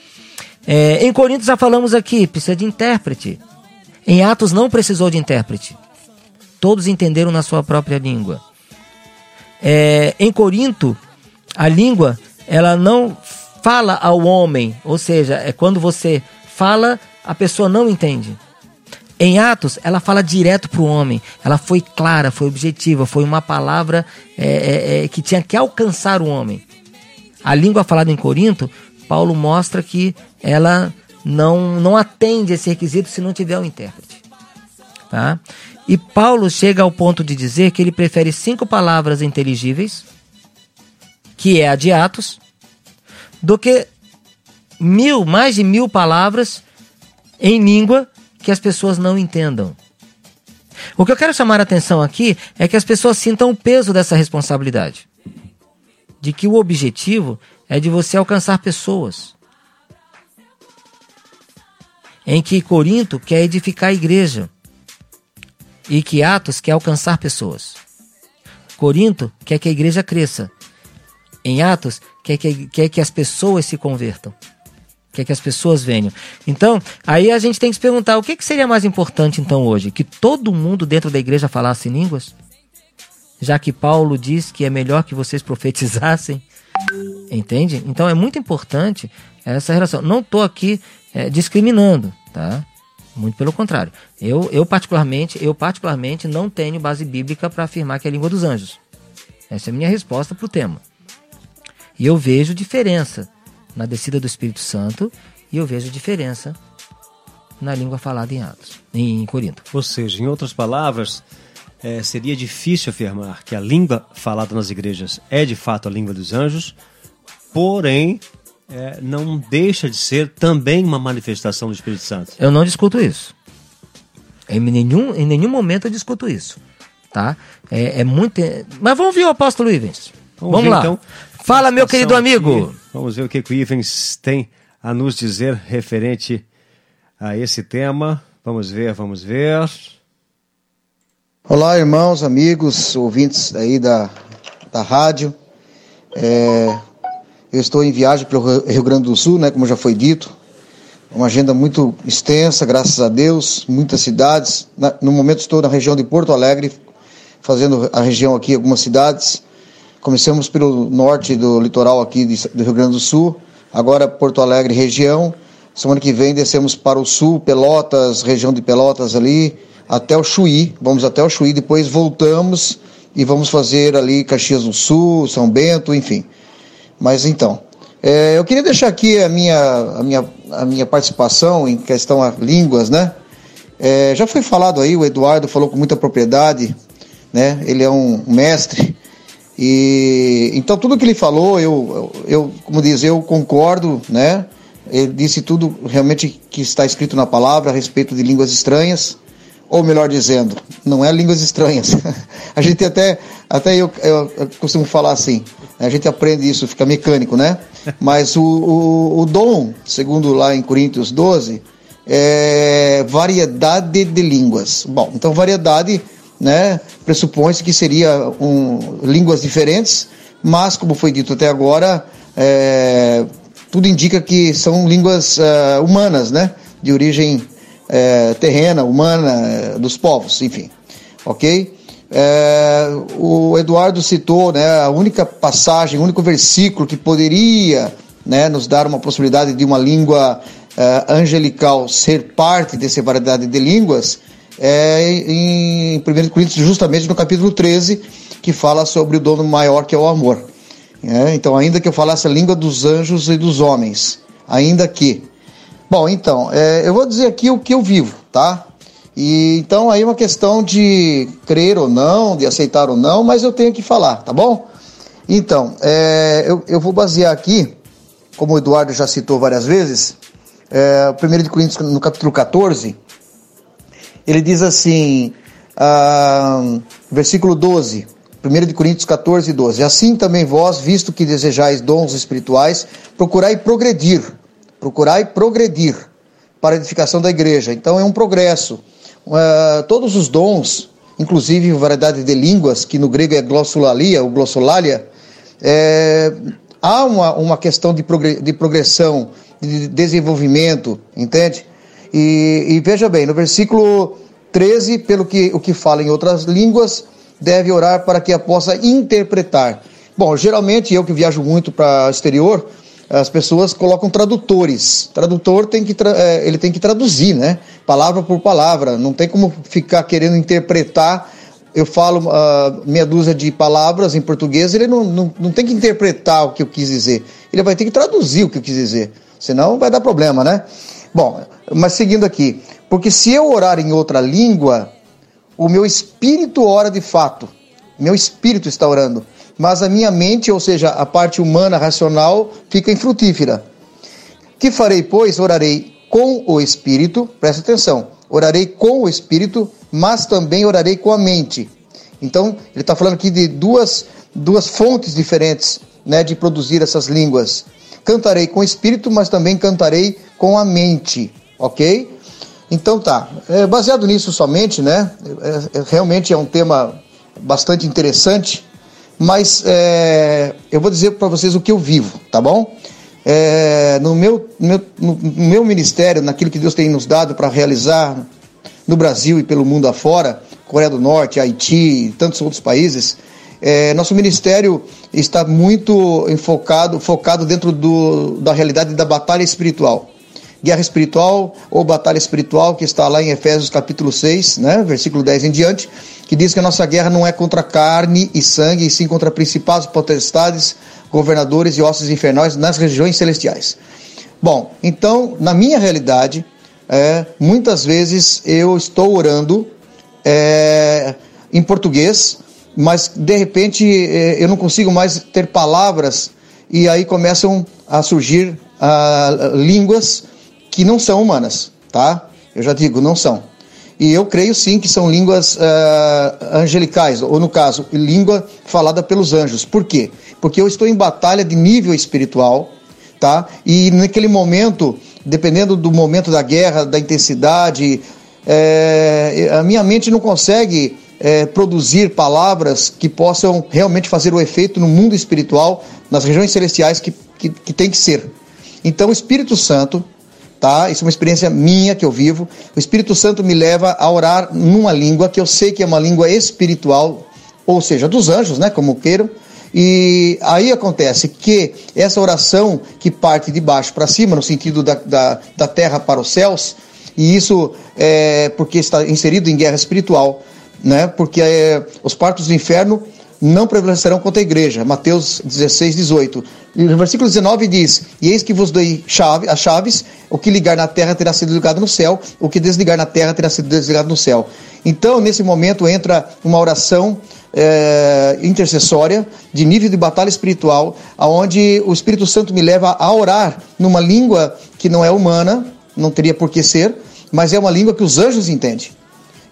É, em Coríntios já falamos aqui, precisa de intérprete. Em Atos não precisou de intérprete. Todos entenderam na sua própria língua. É, em Corinto, a língua, ela não fala ao homem, ou seja, é quando você fala, a pessoa não entende. Em Atos, ela fala direto para o homem. Ela foi clara, foi objetiva, foi uma palavra é, é, é que tinha que alcançar o homem. A língua falada em Corinto, Paulo mostra que ela não, não atende esse requisito se não tiver um intérprete. Tá? E Paulo chega ao ponto de dizer que ele prefere cinco palavras inteligíveis, que é a de Atos, do que mil, mais de mil palavras em língua que as pessoas não entendam. O que eu quero chamar a atenção aqui é que as pessoas sintam o peso dessa responsabilidade de que o objetivo é de você alcançar pessoas. Em que Corinto quer edificar a igreja e que Atos quer alcançar pessoas. Corinto quer que a igreja cresça. Em Atos, quer que, quer que as pessoas se convertam. Quer que as pessoas venham. Então, aí a gente tem que se perguntar: o que, que seria mais importante então hoje? Que todo mundo dentro da igreja falasse línguas? Já que Paulo diz que é melhor que vocês profetizassem. Entende? Então é muito importante essa relação. Não estou aqui é, discriminando, tá? Muito pelo contrário. Eu, eu particularmente, eu particularmente não tenho base bíblica para afirmar que é a língua dos anjos. Essa é a minha resposta para o tema. E eu vejo diferença na descida do Espírito Santo e eu vejo diferença na língua falada em Atos, em Corinto. Ou seja, em outras palavras, é, seria difícil afirmar que a língua falada nas igrejas é de fato a língua dos anjos, porém é, não deixa de ser também uma manifestação do Espírito Santo. Eu não discuto isso. Em nenhum, em nenhum momento eu discuto isso. Tá? É, é muito. Mas vamos ver o apóstolo Ivens. Vamos, vamos ver, lá. Então, Fala, meu querido amigo. Aqui. Vamos ver o que, que o Ivens tem a nos dizer referente a esse tema. Vamos ver, vamos ver. Olá, irmãos, amigos, ouvintes aí da, da rádio. É, eu estou em viagem pelo Rio Grande do Sul, né, como já foi dito. Uma agenda muito extensa, graças a Deus, muitas cidades. no momento estou na região de Porto Alegre, fazendo a região aqui, algumas cidades. Começamos pelo norte do litoral aqui do Rio Grande do Sul, agora Porto Alegre região. Semana que vem descemos para o sul, Pelotas, região de Pelotas ali, até o Chuí. Vamos até o Chuí, depois voltamos e vamos fazer ali Caxias do Sul, São Bento, enfim. Mas então, é, eu queria deixar aqui a minha, a minha, a minha participação em questão a línguas, né? É, já foi falado aí, o Eduardo falou com muita propriedade, né? Ele é um mestre. E então tudo que ele falou, eu, eu como diz, eu concordo, né? Ele disse tudo realmente que está escrito na palavra a respeito de línguas estranhas ou melhor dizendo, não é línguas estranhas. a gente até, até eu, eu, costumo falar assim, a gente aprende isso, fica mecânico, né? Mas o, o, o dom, segundo lá em Coríntios 12, é variedade de línguas. Bom, então variedade, né, pressupõe-se que seria um, línguas diferentes, mas como foi dito até agora, é, tudo indica que são línguas uh, humanas, né, de origem é, terrena, humana é, dos povos, enfim. Ok? É, o Eduardo citou né, a única passagem, o único versículo que poderia né, nos dar uma possibilidade de uma língua é, angelical ser parte dessa variedade de línguas é em 1 Coríntios, justamente no capítulo 13, que fala sobre o dono maior que é o amor. É, então, ainda que eu falasse a língua dos anjos e dos homens, ainda que Bom, então, é, eu vou dizer aqui o que eu vivo, tá? E então aí é uma questão de crer ou não, de aceitar ou não, mas eu tenho que falar, tá bom? Então, é, eu, eu vou basear aqui, como o Eduardo já citou várias vezes, é, 1 de Coríntios no capítulo 14, ele diz assim, ah, versículo 12, 1 de Coríntios 14, 12, Assim também vós, visto que desejais dons espirituais, procurai progredir procurar progredir para a edificação da igreja. Então é um progresso. Uh, todos os dons, inclusive variedade de línguas, que no grego é glossolalia, ou glossolalia, é, há uma, uma questão de, progre, de progressão, de desenvolvimento, entende? E, e, veja bem, no versículo 13, pelo que o que fala em outras línguas, deve orar para que a possa interpretar. Bom, geralmente eu que viajo muito para o exterior, as pessoas colocam tradutores. Tradutor tem que é, ele tem que traduzir, né? Palavra por palavra. Não tem como ficar querendo interpretar. Eu falo uh, meia dúzia de palavras em português, ele não, não, não tem que interpretar o que eu quis dizer. Ele vai ter que traduzir o que eu quis dizer. Senão vai dar problema, né? Bom, mas seguindo aqui. Porque se eu orar em outra língua, o meu espírito ora de fato. Meu espírito está orando mas a minha mente, ou seja, a parte humana, racional, fica infrutífera. Que farei, pois? Orarei com o espírito, presta atenção, orarei com o espírito, mas também orarei com a mente. Então, ele está falando aqui de duas, duas fontes diferentes né, de produzir essas línguas. Cantarei com o espírito, mas também cantarei com a mente, ok? Então tá, é, baseado nisso somente, né? É, é, realmente é um tema bastante interessante mas é, eu vou dizer para vocês o que eu vivo, tá bom? É, no, meu, meu, no meu ministério, naquilo que Deus tem nos dado para realizar no Brasil e pelo mundo afora, Coreia do Norte, Haiti e tantos outros países, é, nosso ministério está muito enfocado, focado dentro do, da realidade da batalha espiritual. Guerra espiritual ou batalha espiritual, que está lá em Efésios capítulo 6, né, versículo 10 em diante, que diz que a nossa guerra não é contra carne e sangue, e sim contra principados, potestades, governadores e ossos infernais nas regiões celestiais. Bom, então, na minha realidade, é, muitas vezes eu estou orando é, em português, mas de repente é, eu não consigo mais ter palavras e aí começam a surgir ah, línguas que não são humanas, tá? Eu já digo, não são. E eu creio sim que são línguas uh, angelicais, ou no caso, língua falada pelos anjos. Por quê? Porque eu estou em batalha de nível espiritual, tá? E naquele momento, dependendo do momento da guerra, da intensidade, é, a minha mente não consegue é, produzir palavras que possam realmente fazer o efeito no mundo espiritual, nas regiões celestiais que, que, que tem que ser. Então, o Espírito Santo, tá? Isso é uma experiência minha que eu vivo. O Espírito Santo me leva a orar numa língua que eu sei que é uma língua espiritual, ou seja, dos anjos, né? Como queiram. E aí acontece que essa oração que parte de baixo para cima, no sentido da, da, da terra para os céus, e isso é porque está inserido em guerra espiritual, né? Porque é, os partos do inferno não prevalecerão contra a igreja. Mateus 16, 18. E no versículo 19 diz: E eis que vos dei chave, as chaves, o que ligar na terra terá sido ligado no céu, o que desligar na terra terá sido desligado no céu. Então, nesse momento, entra uma oração é, intercessória, de nível de batalha espiritual, aonde o Espírito Santo me leva a orar numa língua que não é humana, não teria por que ser, mas é uma língua que os anjos entendem.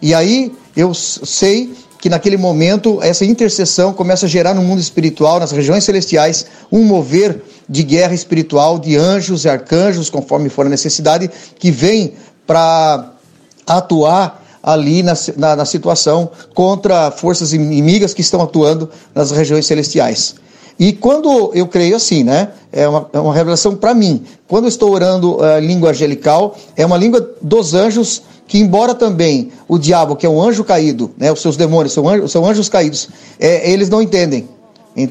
E aí eu sei que naquele momento essa intercessão começa a gerar no mundo espiritual, nas regiões celestiais, um mover de guerra espiritual de anjos e arcanjos, conforme for a necessidade, que vem para atuar ali na, na, na, situação contra forças inimigas que estão atuando nas regiões celestiais. E quando eu creio assim, né? É uma, é uma revelação para mim. Quando eu estou orando a uh, língua angelical, é uma língua dos anjos que embora também o diabo, que é um anjo caído, né, os seus demônios são anjos, são anjos caídos, é, eles não entendem.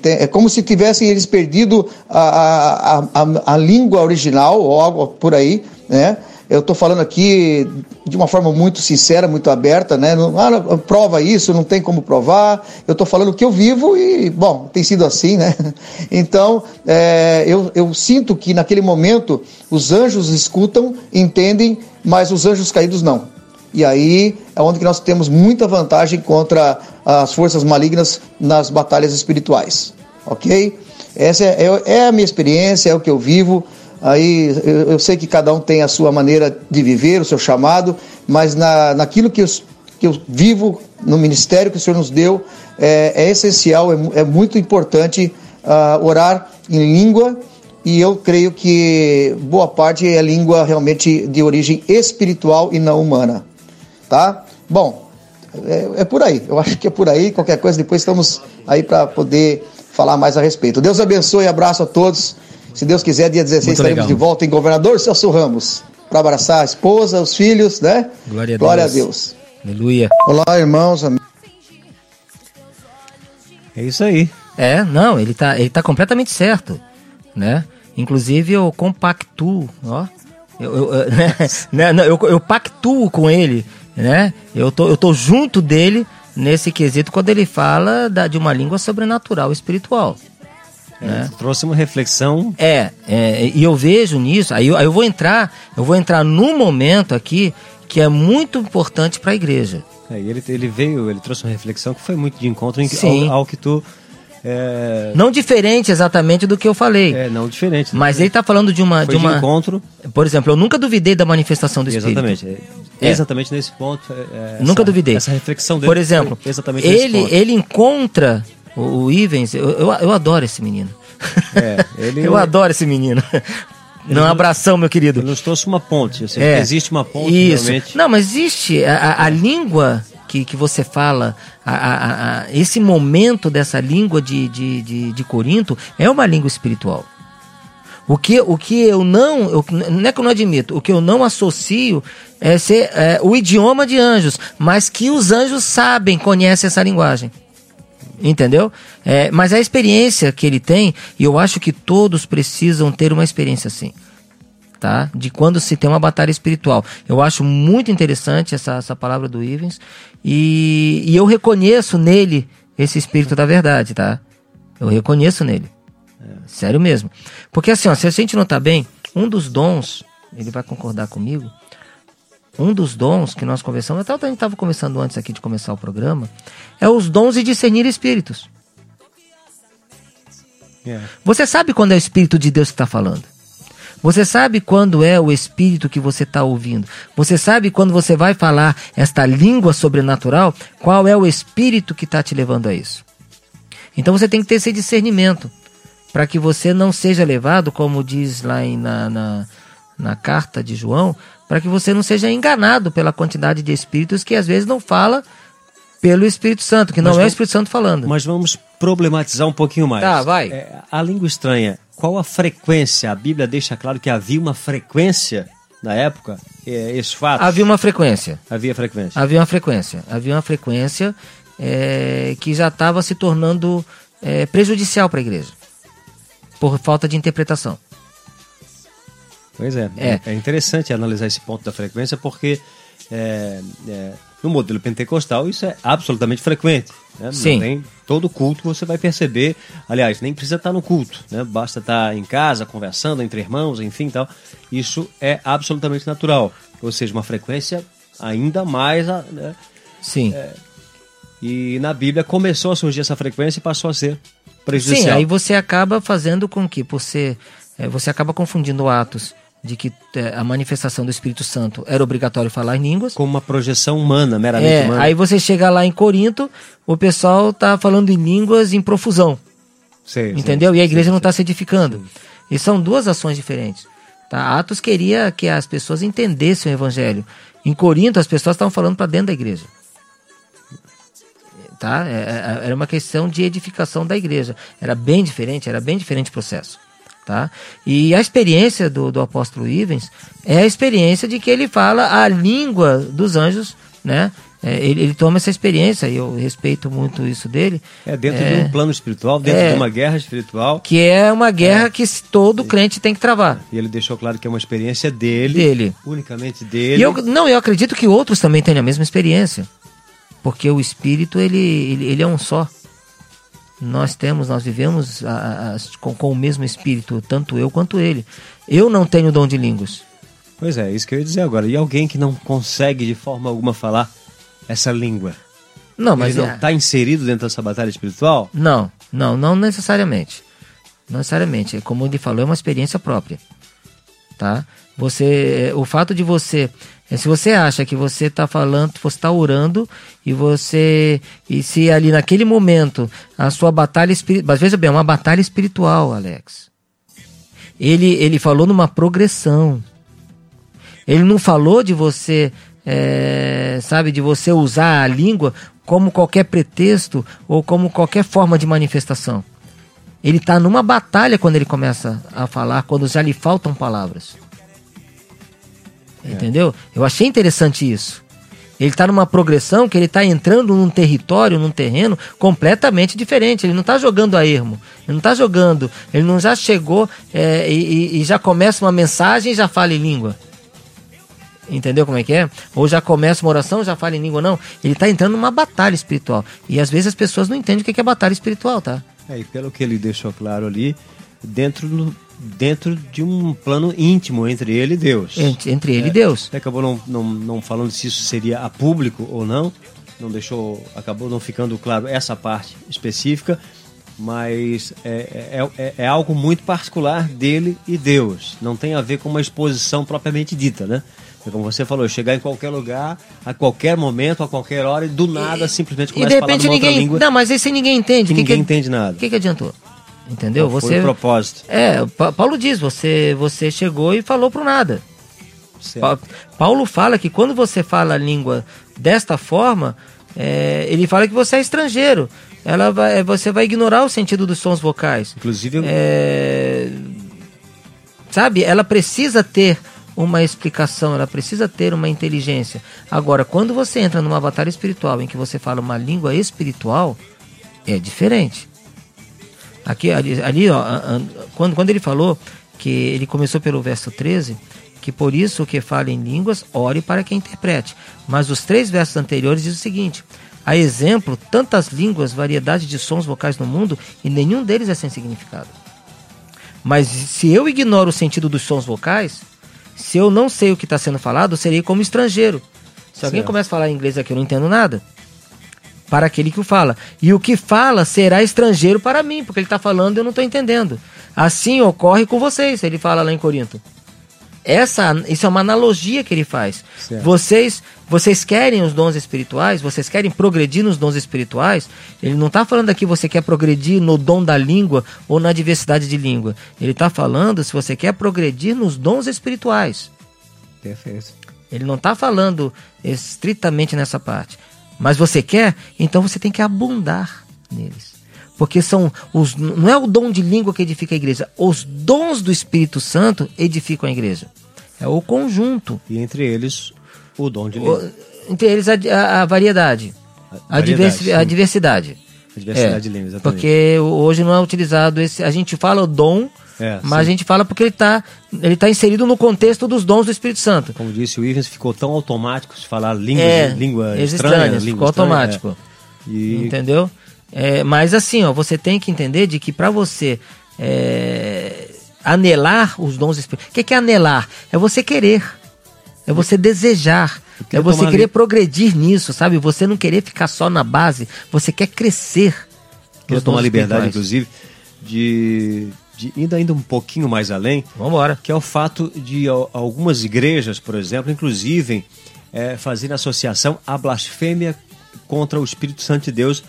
É como se tivessem eles perdido a, a, a, a língua original ou algo por aí, né? Eu estou falando aqui de uma forma muito sincera, muito aberta, né? Não, ah, prova isso, não tem como provar. Eu estou falando o que eu vivo e, bom, tem sido assim, né? Então, é, eu, eu sinto que naquele momento os anjos escutam, entendem, mas os anjos caídos não. E aí é onde que nós temos muita vantagem contra as forças malignas nas batalhas espirituais, ok? Essa é, é, é a minha experiência, é o que eu vivo. Aí eu, eu, sei que cada um tem a sua maneira de viver, o seu chamado, mas na, naquilo que eu, que eu vivo, no ministério que o Senhor nos deu, é, é essencial, é, é, muito importante uh, orar em língua e eu creio que boa parte é língua realmente de origem espiritual e não humana. Tá? Bom, é, é por aí, eu acho que é por aí. Qualquer coisa, depois estamos aí para poder falar mais a respeito. Deus abençoe abraço a todos. Se Deus quiser, dia 16 Muito estaremos legal. de volta em Governador Celso Ramos para abraçar a esposa, os filhos, né? Glória a Glória Deus. A Deus. Aleluia. Olá, irmãos. É isso aí. É, não, ele tá, ele tá completamente certo, né? Inclusive eu compactuo, ó. Eu, eu, né? né? eu, eu pactuo com ele, né? Eu tô, eu tô junto dele nesse quesito quando ele fala da, de uma língua sobrenatural espiritual. É, né? Trouxe uma reflexão. É, é, e eu vejo nisso, aí eu, aí eu vou entrar, eu vou entrar num momento aqui que é muito importante para a igreja. É, ele, ele veio, ele trouxe uma reflexão que foi muito de encontro em, ao, ao que tu é... Não diferente exatamente do que eu falei. É, não diferente. Mas ele está falando de uma. Foi de uma... De encontro. Por exemplo, eu nunca duvidei da manifestação do Espírito. Exatamente. É. Exatamente nesse ponto. É, essa, nunca duvidei. Essa reflexão dele. Por exemplo, exatamente ele, ele encontra o, o Ivens. Eu, eu, eu adoro esse menino. É, ele... eu adoro esse menino. Não, abração, meu querido. Ele nos trouxe uma ponte. Assim, é, existe uma ponte, isso. realmente. Não, mas existe. A, a, a língua que, que você fala, a, a, a, esse momento dessa língua de, de, de, de Corinto é uma língua espiritual. O que, o que eu não, eu, não é que eu não admito, o que eu não associo é ser é, o idioma de anjos, mas que os anjos sabem, conhecem essa linguagem. Entendeu? É, mas a experiência que ele tem, e eu acho que todos precisam ter uma experiência assim. Tá? De quando se tem uma batalha espiritual. Eu acho muito interessante essa, essa palavra do Ivens. E, e eu reconheço nele esse espírito da verdade, tá? Eu reconheço nele. Sério mesmo. Porque assim, ó, se a gente não tá bem, um dos dons, ele vai concordar comigo, um dos dons que nós conversamos, até a gente estava conversando antes aqui de começar o programa, é os dons de discernir espíritos. Yeah. Você sabe quando é o Espírito de Deus que está falando. Você sabe quando é o Espírito que você está ouvindo. Você sabe quando você vai falar esta língua sobrenatural, qual é o Espírito que está te levando a isso. Então você tem que ter esse discernimento para que você não seja levado, como diz lá em, na, na, na carta de João, para que você não seja enganado pela quantidade de espíritos que às vezes não fala pelo Espírito Santo, que Mas não é o vamos- Espírito Santo falando. Mas vamos problematizar um pouquinho mais. Tá, vai. É, a língua estranha, qual a frequência? A Bíblia deixa claro que havia uma frequência na época, é, esse fato. Havia uma frequência. Havia frequência. Havia uma frequência. Havia uma frequência é, que já estava se tornando é, prejudicial para a igreja. Por falta de interpretação. Pois é, É. é. interessante analisar esse ponto da frequência porque é, é, no modelo pentecostal isso é absolutamente frequente. Né? Sim. tem todo culto você vai perceber. Aliás, nem precisa estar no culto, né? basta estar em casa conversando entre irmãos, enfim, tal. Isso é absolutamente natural. Ou seja, uma frequência ainda mais. né? Sim. E na Bíblia começou a surgir essa frequência e passou a ser Sim, prejudicial. aí você acaba fazendo com que, por ser, é, você acaba confundindo Atos de que é, a manifestação do Espírito Santo era obrigatório falar em línguas. Como uma projeção humana, meramente É, humana. aí você chega lá em Corinto, o pessoal tá falando em línguas em profusão. Sei, Entendeu? E a igreja sei, não está se edificando. E são duas ações diferentes. Tá? Atos queria que as pessoas entendessem o evangelho. Em Corinto, as pessoas estavam falando para dentro da igreja. Tá? É, é, Era uma questão de edificação da igreja. Era bem diferente, era bem diferente o processo. Tá? E a experiência do, do apóstolo Ivens é a experiência de que ele fala a língua dos anjos, né? É, ele, ele toma essa experiência, e eu respeito muito isso dele. É dentro É. de um plano espiritual, dentro É. de uma guerra espiritual. que é uma guerra que se- todo crente tem que travar. E ele deixou claro que é uma experiência dele, Dele. unicamente dele. E eu, não, eu acredito que outros também tenham a mesma experiência. Porque o Espírito, ele, ele, ele é um só. Nós temos, nós vivemos a- a- com, com o mesmo Espírito, tanto eu quanto ele. Eu não tenho dom de línguas. Pois é, isso que eu ia dizer agora. E alguém que não consegue de forma alguma falar essa língua? Não, mas ele não é- está inserido dentro dessa batalha espiritual? Não, não, não necessariamente. Não necessariamente. Como ele falou, é uma experiência própria. Tá? Você, o fato de você, eh, se você acha que você está falando, você está orando e você, e se ali naquele momento a sua batalha espiritual, mas veja bem, é uma batalha espiritual, Alex. Ele, ele falou numa progressão. Ele não falou de você, é, sabe, de você usar a língua como qualquer pretexto ou como qualquer forma de manifestação. Ele está numa batalha quando ele começa a falar, quando já lhe faltam palavras. Entendeu? Eu achei interessante isso. Ele está numa progressão que ele está entrando num território, num terreno completamente diferente. Ele não está jogando a ermo. Ele não está jogando. Ele não já chegou é, e, e- e já começa uma mensagem e já fala em língua. Entendeu como é que é? Ou já começa uma oração, já fala em língua, não. Ele está entrando numa batalha espiritual. E às vezes as pessoas não entendem o que é batalha espiritual, tá? É, e pelo que ele deixou claro ali, dentro, dentro de um plano íntimo entre ele e Deus. Entre, entre ele e Deus. Acabou não, não, não falando se isso seria a público ou não, não deixou, acabou não ficando claro essa parte específica, mas é, é, é, é algo muito particular dele e Deus. Não tem a ver com uma exposição propriamente dita, né? É como você falou, chegar em qualquer lugar, a qualquer momento, a qualquer hora, e do nada simplesmente E começa de a falar numa outra ninguém. língua Não, mas esse ninguém entende. que ninguém que, entende nada. O que, que adiantou? Entendeu? Qual Você. Foi o propósito. É, Pa- Paulo diz, você, você chegou e falou pro nada. Pa- Paulo fala que quando você fala a língua desta forma, é, ele fala que você é estrangeiro. Ela vai, você vai ignorar o sentido dos sons vocais. Inclusive, eu- É, sabe, ela precisa ter uma explicação, ela precisa ter uma inteligência. Agora, quando você entra numa batalha espiritual em que você fala uma língua espiritual, é diferente. Aqui, ali, ali ó, quando, quando ele falou que ele começou pelo verso 13, que por isso que fala em línguas, ore para que interprete. Mas os três versos anteriores diz o seguinte: a exemplo, tantas línguas, variedade de sons vocais no mundo, e nenhum deles é sem significado. Mas se eu ignoro o sentido dos sons vocais, se eu não sei o que está sendo falado, eu serei como estrangeiro. Se alguém Certo. começa a falar inglês aqui, eu não entendo nada. Para aquele que o fala. E o que fala será estrangeiro para mim, porque ele está falando e eu não estou entendendo. Assim ocorre com vocês, ele fala lá em Corinto. Essa, isso é uma analogia que ele faz. Certo. Vocês, vocês querem os dons espirituais? Vocês querem progredir nos dons espirituais? Ele não está falando aqui você quer progredir no dom da língua ou na diversidade de língua. Ele está falando se você quer progredir nos dons espirituais. Perfeito. Ele não está falando estritamente nessa parte. mas você quer, então você tem que abundar neles. Porque são os não é o dom de língua que edifica a igreja, os dons do Espírito Santo edificam a igreja. É o conjunto. E entre eles o dom de língua. O, entre eles a, a, a variedade, a, a, diversi, a diversidade. A diversidade é, de línguas, exatamente. Porque hoje não é utilizado esse. A gente fala o dom, é, mas sim. a gente fala porque ele está ele tá inserido no contexto dos dons do Espírito Santo. Como disse o Ivens, ficou tão automático de falar língua, é, língua estranha. ficou automático. É. E... Entendeu? É, mas assim, ó, você tem que entender de que para você é, anelar os dons espirituais. O que, que é anelar? É você querer. É você desejar. É você querer ali... progredir nisso, sabe? Você não querer ficar só na base. Você quer crescer. Queria tomar liberdade, inclusive, de, de ir ainda um pouquinho mais além. Vamos embora. Que é o fato de algumas igrejas, por exemplo, inclusive, é, fazer associação à blasfêmia contra o Espírito Santo de Deus,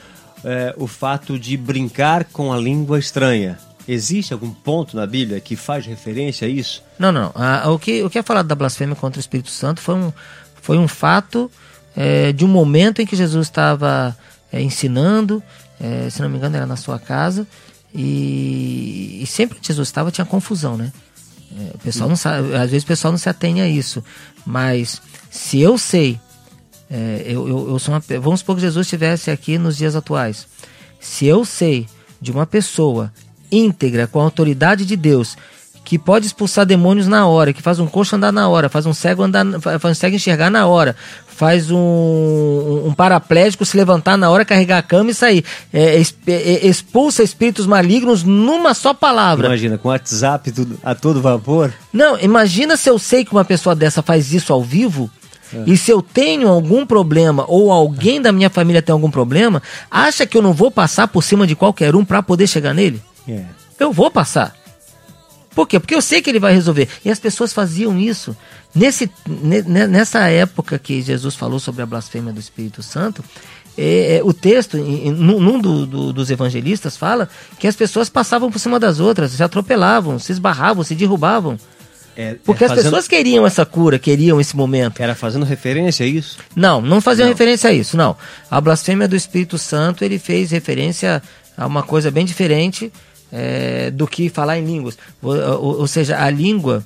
é, o fato de brincar com a língua estranha. Existe algum ponto na Bíblia que faz referência a isso? Não, não. Ah, o, que, o que é falado da blasfêmia contra o Espírito Santo foi um, foi um fato é, de um momento em que Jesus estava é, ensinando, é, se não me engano era na sua casa, e, e sempre que Jesus estava tinha confusão, né? É, o pessoal não sabe, às vezes o pessoal não se atém a isso, mas se eu sei, é, eu, eu, eu sou uma, vamos supor que Jesus estivesse aqui nos dias atuais, se eu sei de uma pessoa íntegra, com a autoridade de Deus, que pode expulsar demônios na hora, que faz um coxo andar na hora, faz um cego andar, faz um cego enxergar na hora, faz um, um paraplégico se levantar na hora, carregar a cama e sair. É, é, expulsa espíritos malignos numa só palavra. Imagina, com WhatsApp a todo vapor. Não, imagina se eu sei que uma pessoa dessa faz isso ao vivo. É. E se eu tenho algum problema ou alguém da minha família tem algum problema, acha que eu não vou passar por cima de qualquer um para poder chegar nele? É. Eu vou passar. Por quê? Porque eu sei que ele vai resolver. E as pessoas faziam isso. Nesse, nessa época que Jesus falou sobre a blasfêmia do Espírito Santo, é, é, o texto, em, num do, do, dos evangelistas, fala que as pessoas passavam por cima das outras, se atropelavam, se esbarravam, se derrubavam. É, é Porque fazendo... as pessoas queriam essa cura, queriam esse momento. Era fazendo referência a isso? Não, não faziam não. referência a isso, não. A blasfêmia do Espírito Santo, ele fez referência a uma coisa bem diferente é, do que falar em línguas. Ou, ou, ou seja, a língua,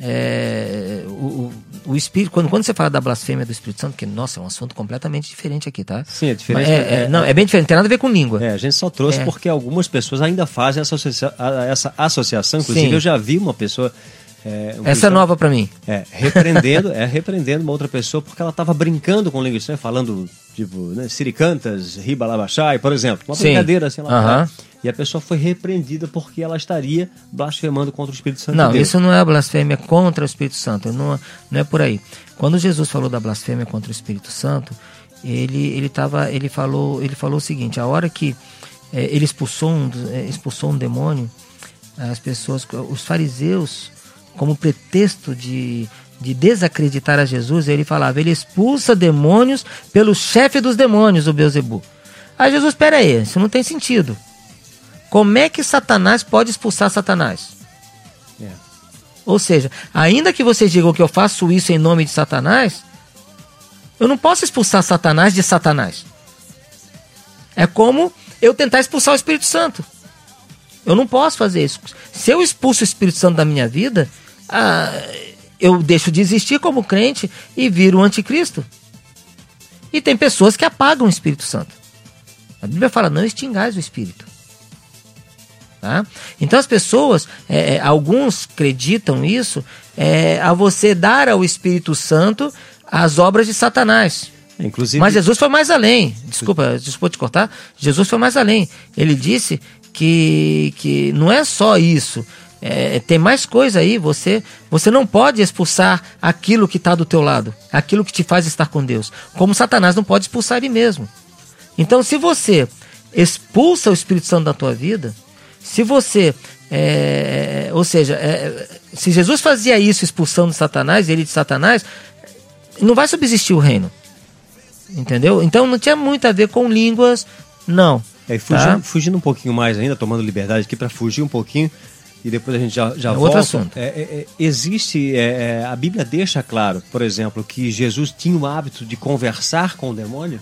é, o, o, espírito, quando, quando você fala da blasfêmia do Espírito Santo, que nossa, é um assunto completamente diferente aqui, tá? Sim, é diferente. É, é, é, não, é bem diferente, não tem nada a ver com língua. É, a gente só trouxe é. porque algumas pessoas ainda fazem essa, associa essa associação. Inclusive, Sim. eu já vi uma pessoa. É, Essa é nova para mim. É, repreendendo, é, repreendendo uma outra pessoa porque ela estava brincando com língua estranha, falando, tipo, né, siricantas, ribalabachai, por exemplo. Uma brincadeira assim, ela uh e a pessoa foi repreendida porque ela estaria blasfemando contra o Espírito Santo. Não, de isso não é a blasfêmia contra o Espírito Santo, não, não é por aí. Quando Jesus falou da blasfêmia contra o Espírito Santo, ele ele tava, ele falou ele falou o seguinte: a hora que é, ele expulsou um, é, expulsou um demônio, as pessoas, os fariseus, como pretexto de de desacreditar a Jesus, ele falava, ele expulsa demônios pelo chefe dos demônios, o Beuzebu. Aí Jesus, espera aí, isso não tem sentido. Como é que Satanás pode expulsar Satanás? É. Ou seja, ainda que vocês digam que eu faço isso em nome de Satanás, eu não posso expulsar Satanás de Satanás. É como eu tentar expulsar o Espírito Santo. Eu não posso fazer isso. Se eu expulso o Espírito Santo da minha vida, ah, eu deixo de existir como crente e viro o anticristo. E tem pessoas que apagam o Espírito Santo. A Bíblia fala: não extingais o Espírito. Tá? Então as pessoas, é, é, alguns acreditam isso, é, a você dar ao Espírito Santo as obras de Satanás. Inclusive... Mas Jesus foi mais além. Desculpa, desculpa te cortar. Jesus foi mais além. Ele disse que, que não é só isso. É, tem mais coisa aí. Você, você não pode expulsar aquilo que está do teu lado, aquilo que te faz estar com Deus. Como Satanás não pode expulsar ele mesmo. Então, se você expulsa o Espírito Santo da tua vida, se você, é, ou seja, é, se Jesus fazia isso expulsando Satanás, ele de Satanás, não vai subsistir o reino. Entendeu? Então não tinha muito a ver com línguas, não. É, fugindo, tá? fugindo um pouquinho mais ainda, tomando liberdade aqui para fugir um pouquinho e depois a gente já, já é volta. Outro assunto. É, é, é existe, é, a Bíblia deixa claro, por exemplo, que Jesus tinha o hábito de conversar com o demônio?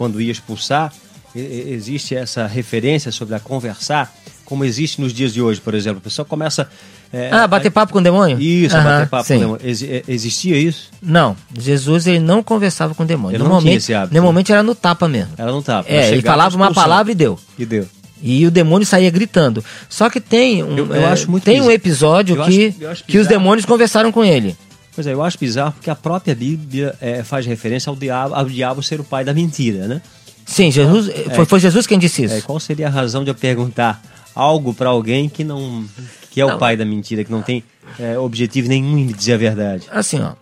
quando ia expulsar, existe essa referência sobre a conversar, como existe nos dias de hoje, por exemplo. A pessoa começa. É, ah, bater papo com o demônio? Isso, uhum, bater papo sim. com o demônio. Ex existia isso? Não, Jesus ele não conversava com o demônio. Ele normalmente, normalmente era no tapa mesmo. Era no tapa. É, ele falava uma palavra e deu. E deu. E o demônio saía gritando. Só que tem um, eu, eu é, tem um episódio eu que, acho, que os demônios conversaram com ele. Pois é, eu acho bizarro porque a própria Bíblia é, faz referência ao diabo, ao diabo ser o pai da mentira, né? Sim, Jesus, é, foi, foi, Jesus quem disse isso. É, qual seria a razão de eu perguntar algo para alguém que não que é não. o pai da mentira, que não tem é, objetivo nenhum em dizer a verdade? Assim, ó.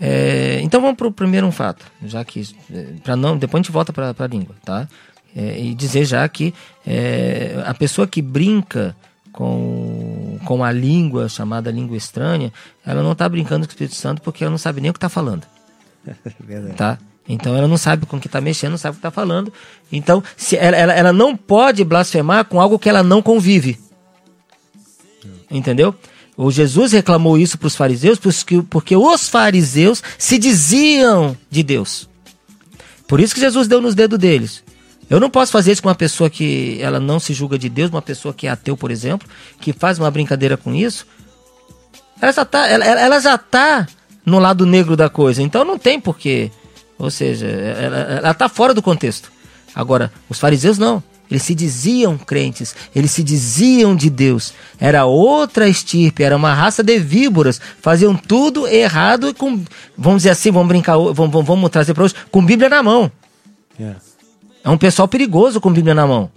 É, então vamos para o primeiro um fato, já que para não depois a gente volta para a língua, tá? É, e dizer já que é, a pessoa que brinca com, com a língua chamada língua estranha, ela não está brincando com o Espírito Santo porque ela não sabe nem o que está falando. Verdade. Tá? Então ela não sabe com o que está mexendo, não sabe o que está falando. Então se ela, ela, ela não pode blasfemar com algo que ela não convive. Entendeu? O Jesus reclamou isso para os fariseus porque, os fariseus se diziam de Deus. Por isso que Jesus deu nos dedos deles. Eu não posso fazer isso com uma pessoa que ela não se julga de Deus, uma pessoa que é ateu, por exemplo, que faz uma brincadeira com isso. Ela já está ela, ela tá no lado negro da coisa. Então não tem porquê. Ou seja, ela está fora do contexto. Agora, os fariseus não. Eles se diziam crentes, eles se diziam de Deus. Era outra estirpe, era uma raça de víboras. Faziam tudo errado e com, vamos dizer assim, vamos brincar, vamos, vamos, vamos trazer para hoje, com Bíblia na mão. Yeah. É um pessoal perigoso com Bíblia na mão.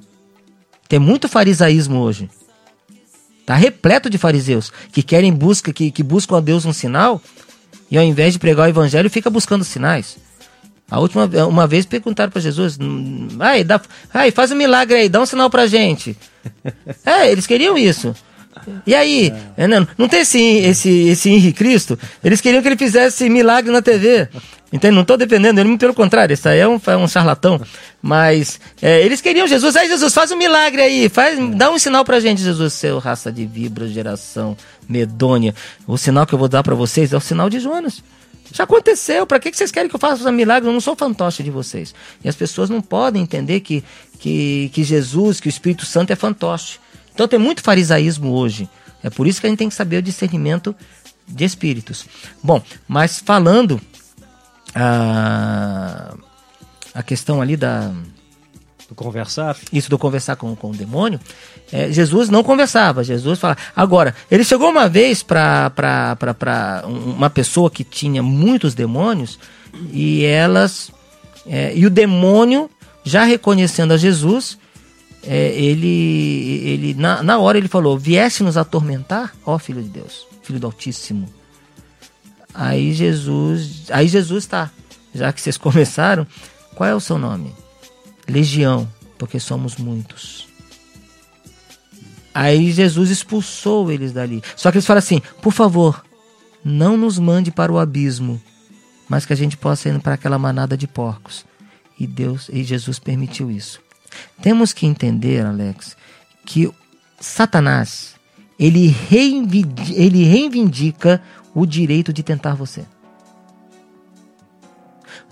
Tem muito farisaísmo hoje. Tá repleto de fariseus que querem busca, que, que buscam a Deus um sinal e ao invés de pregar o evangelho fica buscando sinais. A última uma vez perguntaram para Jesus, ai, dá, ai, faz um milagre aí, dá um sinal pra gente. é, eles queriam isso. E aí, é. não, não tem esse, esse, esse Henrique Cristo? Eles queriam que ele fizesse milagre na TV. Então, não estou defendendo ele, pelo contrário, isso aí é um, é um charlatão. Mas é, eles queriam Jesus, aí Jesus, faz um milagre aí, faz, dá um sinal pra gente, Jesus, seu raça de vibra, geração medonha. O sinal que eu vou dar para vocês é o sinal de Jonas. Já aconteceu, para que vocês querem que eu faça um milagre? Eu não sou fantoche de vocês. E as pessoas não podem entender que, que, que Jesus, que o Espírito Santo é fantoche. Então tem muito farisaísmo hoje. É por isso que a gente tem que saber o discernimento de espíritos. Bom, mas falando a, a questão ali da. Do conversar? Isso do conversar com, com o demônio. É, Jesus não conversava. Jesus fala. Agora, ele chegou uma vez para uma pessoa que tinha muitos demônios e elas. É, e o demônio, já reconhecendo a Jesus, é, ele, ele na, na hora ele falou: Vieste nos atormentar, ó Filho de Deus, Filho do Altíssimo. Aí Jesus, aí Jesus tá. Já que vocês começaram, qual é o seu nome? Legião, porque somos muitos. Aí Jesus expulsou eles dali. Só que eles falam assim: por favor, não nos mande para o abismo, mas que a gente possa ir para aquela manada de porcos. E Deus e Jesus permitiu isso. Temos que entender, Alex, que Satanás ele reivindica, ele reivindica o direito de tentar você.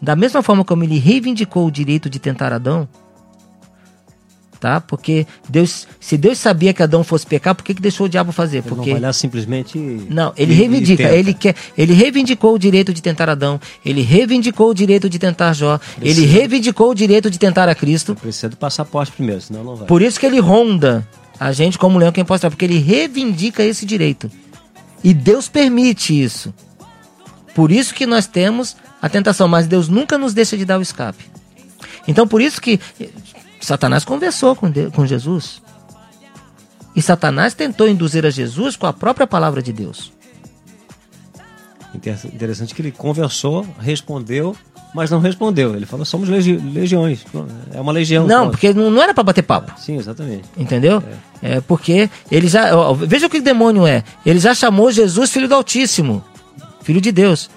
Da mesma forma como ele reivindicou o direito de tentar Adão, tá? Porque Deus, se Deus sabia que Adão fosse pecar, por que, que deixou o diabo fazer? Porque ele não vai lá simplesmente Não, ele reivindica, ele quer, ele reivindicou o direito de tentar Adão, ele reivindicou o direito de tentar Jó, precisa, ele reivindicou o direito de tentar a Cristo. Precisa do passaporte primeiro, senão não vai. Por isso que ele ronda a gente como leão quem pode porque ele reivindica esse direito. E Deus permite isso. Por isso que nós temos a tentação, mas Deus nunca nos deixa de dar o escape. Então por isso que Satanás conversou com, Deus, com Jesus. E Satanás tentou induzir a Jesus com a própria palavra de Deus. Interessante que ele conversou, respondeu, mas não respondeu. Ele falou: somos legi legiões. É uma legião. Não, pronto. porque não, era para bater papo. Sim, exatamente. Entendeu? É. é porque ele já. Ó, veja o que o demônio é. Ele já chamou Jesus filho do Altíssimo, filho de Deus.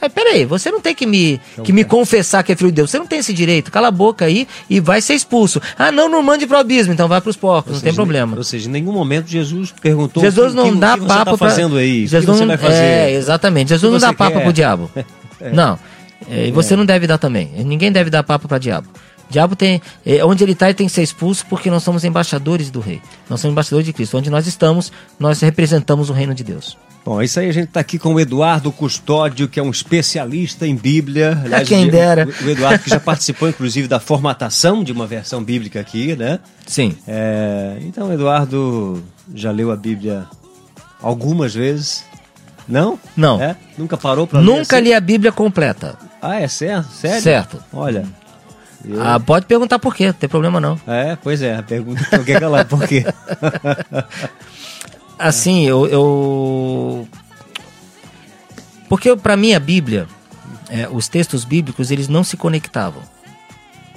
Aí, peraí, você não tem que me, então, que me confessar que é filho de Deus. Você não tem esse direito. Cala a boca aí e vai ser expulso. Ah, não, não mande pro abismo, então vai pros porcos, ou não seja, tem problema. Ou seja, em nenhum momento Jesus perguntou Jesus não que, dá que papo tá fazendo aí? Jesus o que você não, vai fazer? É, exatamente. Jesus não dá quer? papo pro diabo. é. Não. É, e você não deve dar também. Ninguém deve dar papo para diabo. Diabo tem. é, onde ele está, ele tem que ser expulso porque nós somos embaixadores do rei. Nós somos embaixadores de Cristo. Onde nós estamos, nós representamos o reino de Deus. Bom, é isso aí a gente está aqui com o Eduardo Custódio, que é um especialista em Bíblia. A quem dera. O, Eduardo que já participou, inclusive, da formatação de uma versão bíblica aqui, né? Sim. É, então, o Eduardo já leu a Bíblia algumas vezes. Não? Não. É? Nunca parou para Nunca assim? li a Bíblia completa. Ah, é certo? Sério? Certo. Olha. eu- Ah, pode perguntar por quê, não tem problema não. É, pois é, a pergunta então, que é aquela, por quê? Assim, eu. eu... Porque para mim a Bíblia, é, os textos bíblicos, eles não se conectavam.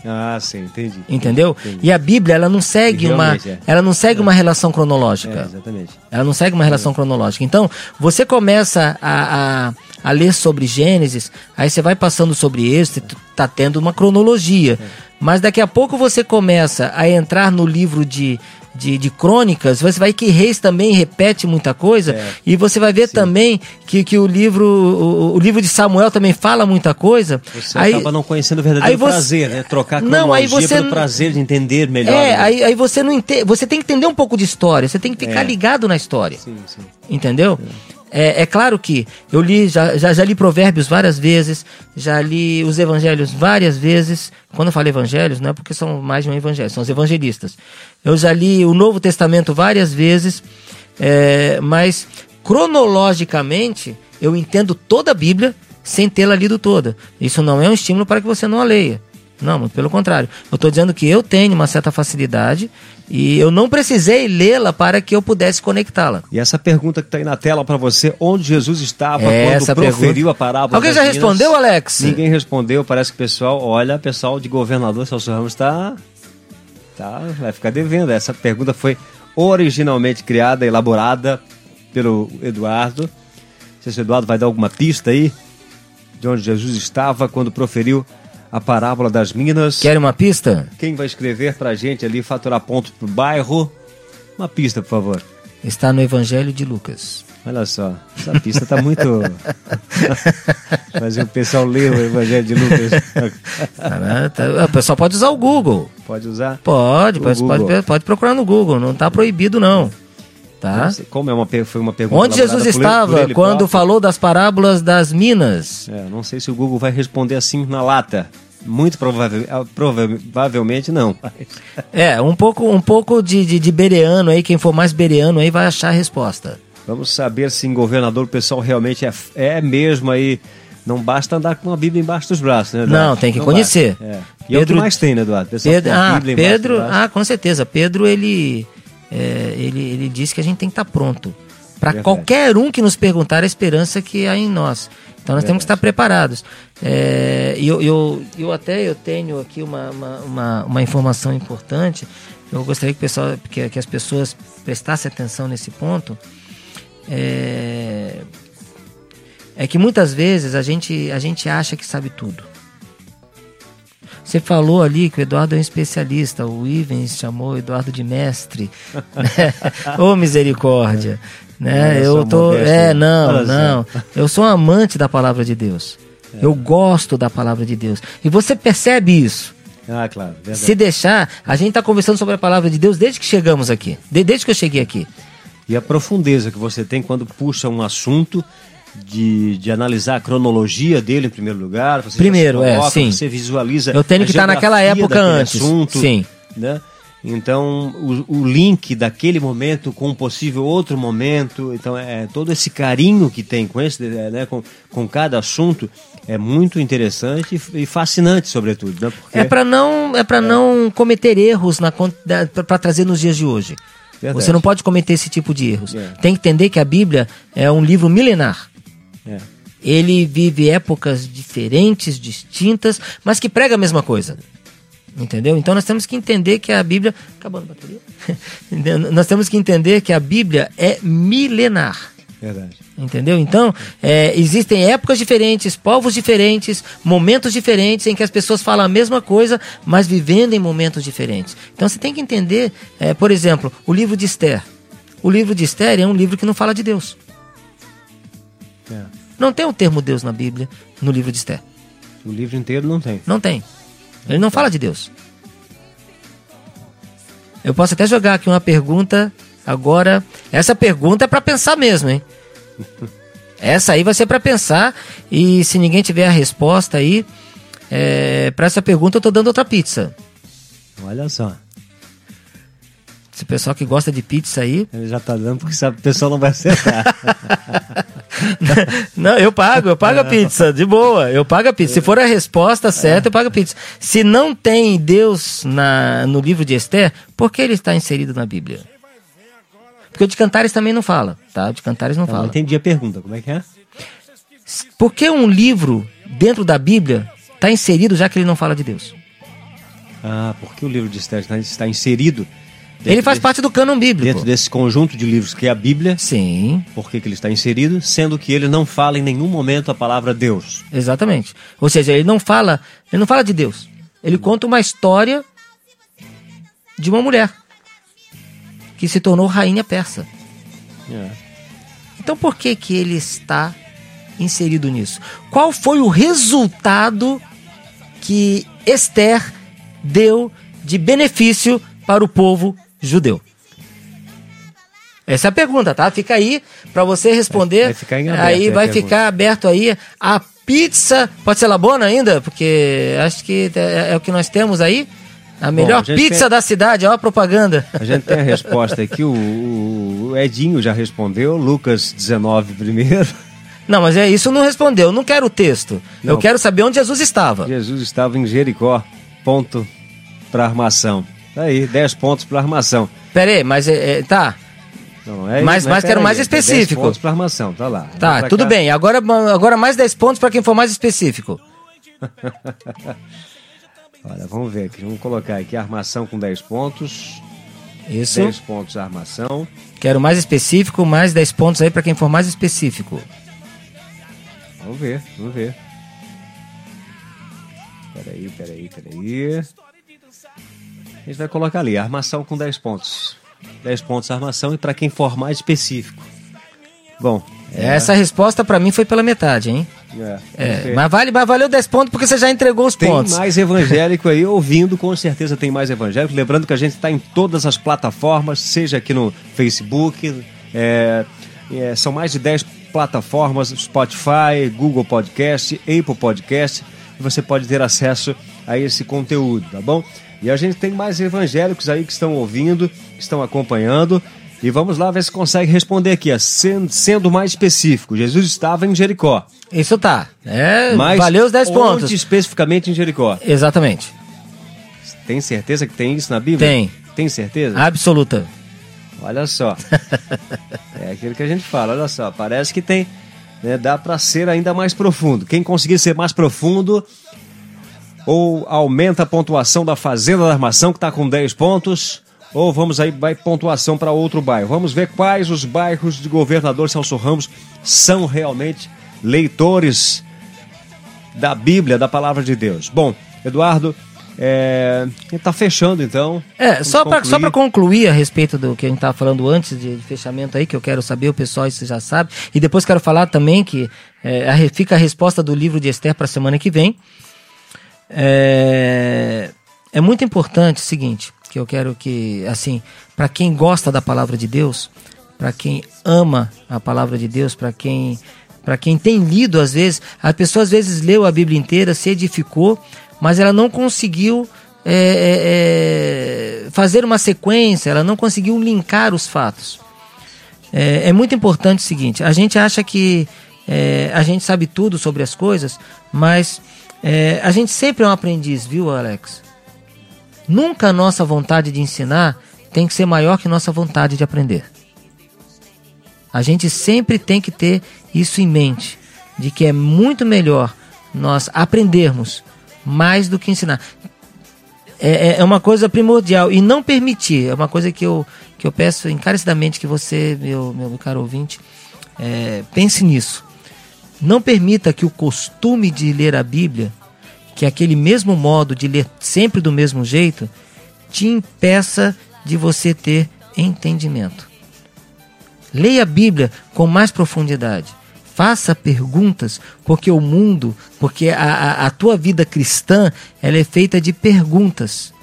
ah, sim, entendi. Entendeu? Entendi. E a Bíblia, ela não segue uma, é. ela não segue uma relação É, cronológica. exatamente. Ela não segue uma relação cronológica. Então, você começa a, a, a ler sobre Gênesis, aí você vai passando sobre tu tá tendo uma cronologia. Mas daqui a pouco você começa a entrar no livro de, de, de crônicas, você vai que Reis também repete muita coisa, É. e você vai ver também que, que o livro o, o livro de Samuel também fala muita coisa. Você aí, acaba não conhecendo o verdadeiro aí você- prazer, né? Trocar a Não, aí você pelo não- prazer de entender melhor. é, né? aí, aí você não entende, você tem que entender um pouco de história, você tem que ficar É. ligado na história. Sim, sim. Entendeu? É, é claro que eu li, já, já, já li provérbios várias vezes, já li os evangelhos várias vezes. Quando eu falo evangelhos, não é porque são mais de um evangelho, são os evangelistas. Eu já li o Novo Testamento várias vezes, é, mas cronologicamente eu entendo toda a Bíblia sem tê-la lido toda. Isso não é um estímulo para que você não a leia. Não, pelo contrário. Eu estou dizendo que eu tenho uma certa facilidade e eu não precisei lê-la para que eu pudesse conectá-la. E essa pergunta que está aí na tela para você, onde Jesus estava É, quando proferiu pergunta. a parábola Alguém já minas? respondeu, Alex? Ninguém respondeu, parece que o pessoal, olha, o pessoal de governador Celso Ramos está, tá, vai ficar devendo. Essa pergunta foi originalmente criada, elaborada pelo Eduardo. Não sei se o Eduardo vai dar alguma pista aí de onde Jesus estava quando proferiu a parábola das minas. Quer uma pista? Quem vai escrever pra gente ali, faturar ponto pro bairro? Uma pista, por favor. Está no Evangelho de Lucas. Olha só, essa pista tá muito. Fazer o pessoal ler o Evangelho de Lucas. O pessoal pode usar o Google. Pode usar? Pode, pode, pode, pode procurar no Google. Não está proibido, não. Tá? Como é uma, foi uma pergunta. Onde Jesus por ele- estava por ele quando próprio. falou das parábolas das minas? É, não sei se o Google vai responder assim na lata. Muito provável, ah, provavelmente não. É, um pouco, um pouco de, de, de bereano aí, quem for mais bereano aí vai achar a resposta. Vamos saber se em governador o pessoal realmente é, é mesmo aí. Não basta andar com a Bíblia embaixo dos braços, né, Eduardo? Não, tem que Não conhecer. É. E é o que Pedro- mais tem, né, Eduardo? Pessoal Pedro, ah, Pedro, ah, com certeza. Pedro, ele, é, ele, ele disse que a gente tem que estar pronto. Para Verdade. qualquer um que nos perguntar a esperança que há em nós. Então nós temos que estar preparados. É, e eu, eu, eu até eu tenho aqui uma, uma, uma, uma informação importante. Eu gostaria que, o pessoal, que, que as pessoas prestassem atenção nesse ponto. É, é que muitas vezes a gente, a gente acha que sabe tudo. Você falou ali que o Eduardo é um especialista, o Ivens chamou o Eduardo de mestre. né? Ô misericórdia. Né? Eu tô. É, né? não, não. Eu sou um amante da palavra de Deus. Eu gosto da palavra de Deus. E você percebe isso. Ah, claro, verdade. Se deixar, a gente está conversando sobre a palavra de Deus desde que chegamos aqui. De- desde que eu cheguei aqui. E a profundeza que você tem quando puxa um assunto de, de analisar a cronologia dele em primeiro lugar. Você Primeiro, é, coloca, sim. Você visualiza. Eu tenho a que estar naquela geografia época antes, Assunto, sim. Né? Então, o, o link daquele momento com um possível outro momento. Então, é todo esse carinho que tem com, esse, né, com, com cada assunto é muito interessante e, e fascinante, sobretudo. Né? Porque, É para não, é para não cometer erros na para trazer nos dias de hoje. Verdade. Você não pode cometer esse tipo de erros. É. Tem que entender que a Bíblia é um livro milenar. É, Ele vive épocas diferentes, distintas, mas que prega a mesma coisa. Entendeu? Então nós temos que entender que a Bíblia. Acabando a bateria? nós temos que entender que a Bíblia é milenar. verdade. Entendeu? Então, é, existem épocas diferentes, povos diferentes, momentos diferentes em que as pessoas falam a mesma coisa, mas vivendo em momentos diferentes. Então você tem que entender, é, por exemplo, o livro de Esther. O livro de Esther é um livro que não fala de Deus. Não tem o termo Deus na Bíblia, no livro de Esther. O livro inteiro não tem. Não tem. Ele não fala de Deus. Eu posso até jogar aqui uma pergunta agora. Essa pergunta é para pensar mesmo, hein? Essa aí vai ser para pensar e se ninguém tiver a resposta aí, é, para essa pergunta eu tô dando outra pizza. Olha só. Esse pessoal que gosta de pizza aí. Ele já tá dando porque sabe que o pessoal não vai acertar. não, eu pago, eu pago a pizza, de boa. Eu pago a pizza. Se for a resposta certa, eu pago a pizza. Se não tem Deus na, no livro de Esther, por que ele está inserido na Bíblia? Porque o de Cantares também não fala, tá? O de Cantares não, não fala. Não entendi a pergunta, como é que é? Por que um livro dentro da Bíblia está inserido já que ele não fala de Deus? Ah, porque o livro de Esther está inserido ele faz desse, parte do cânon bíblico. Dentro desse conjunto de livros que é a Bíblia. Sim. Por que, que ele está inserido? Sendo que ele não fala em nenhum momento a palavra Deus. Exatamente. Ou seja, ele não fala, ele não fala de Deus. Ele conta uma história de uma mulher que se tornou rainha persa. É. Então por que que ele está inserido nisso? Qual foi o resultado que Esther deu de benefício para o povo judeu? Essa é a pergunta, tá? Fica aí para você responder. Vai ficar aberto, aí vai ficar aberto aí a pizza. Pode ser labona ainda? Porque acho que é, é o que nós temos aí. A melhor Bom, a pizza tem... da cidade, ó a propaganda. A gente tem a resposta aqui, o, o Edinho já respondeu, Lucas 19 primeiro. Não, mas é isso não respondeu. não quero o texto. Não. Eu quero saber onde Jesus estava. Jesus estava em Jericó. Ponto para armação. Tá aí, 10 pontos para armação. Pera aí, mas é, é tá. Não, é mas, mas quero mais específico. 10 pontos para armação, tá lá. Tá, tudo cá. bem. Agora, agora mais 10 pontos para quem for mais específico. Olha, vamos ver aqui. Vamos colocar aqui armação com 10 pontos. Isso. 10 pontos armação. Quero mais específico, mais 10 pontos aí para quem for mais específico. Vamos ver, vamos ver. Peraí, peraí, peraí. A gente vai colocar ali, armação com 10 pontos. 10 pontos armação e para quem for mais específico. Bom, é... essa resposta para mim foi pela metade, hein? É, é, mas, vale, mas valeu 10 pontos porque você já entregou os tem pontos. Tem mais evangélico aí ouvindo, com certeza tem mais evangélico. Lembrando que a gente está em todas as plataformas, seja aqui no Facebook, é, é, são mais de 10 plataformas: Spotify, Google Podcast, Apple Podcast. E você pode ter acesso a esse conteúdo, tá bom? E a gente tem mais evangélicos aí que estão ouvindo, que estão acompanhando. E vamos lá ver se consegue responder aqui, sendo, sendo mais específico. Jesus estava em Jericó. Isso tá. É, Mas valeu os 10 pontos. especificamente em Jericó? Exatamente. Tem certeza que tem isso na Bíblia? Tem. Tem certeza? Absoluta. Olha só. é aquilo que a gente fala, olha só. Parece que tem. Né, dá para ser ainda mais profundo. Quem conseguir ser mais profundo ou aumenta a pontuação da Fazenda da Armação, que está com 10 pontos, ou vamos aí, vai pontuação para outro bairro. Vamos ver quais os bairros de governador Celso Ramos são realmente leitores da Bíblia, da palavra de Deus. Bom, Eduardo, é, está fechando então. É, só para só concluir a respeito do que a gente estava falando antes de, de, fechamento aí, que eu quero saber, o pessoal isso já sabe, e depois quero falar também que é, a, fica a resposta do livro de Esther para a semana que vem. É, é muito importante o seguinte, que eu quero que, assim, para quem gosta da palavra de Deus, para quem ama a palavra de Deus, para quem para quem tem lido às vezes, a pessoa às vezes leu a Bíblia inteira, se edificou, mas ela não conseguiu é, é, é fazer uma sequência, ela não conseguiu linkar os fatos. É, é muito importante o seguinte: a gente acha que é, a gente sabe tudo sobre as coisas, mas é, a gente sempre é um aprendiz, viu, Alex? Nunca a nossa vontade de ensinar tem que ser maior que nossa vontade de aprender. A gente sempre tem que ter isso em mente, de que é muito melhor nós aprendermos mais do que ensinar. É, é, é uma coisa primordial e não permitir, é uma coisa que eu, que eu peço encarecidamente que você, meu, meu caro ouvinte, é, pense nisso. Não permita que o costume de ler a Bíblia, que é aquele mesmo modo de ler sempre do mesmo jeito, te impeça de você ter entendimento. Leia a Bíblia com mais profundidade. faça perguntas, porque o mundo, porque a, a, a tua vida cristã, ela é feita de perguntas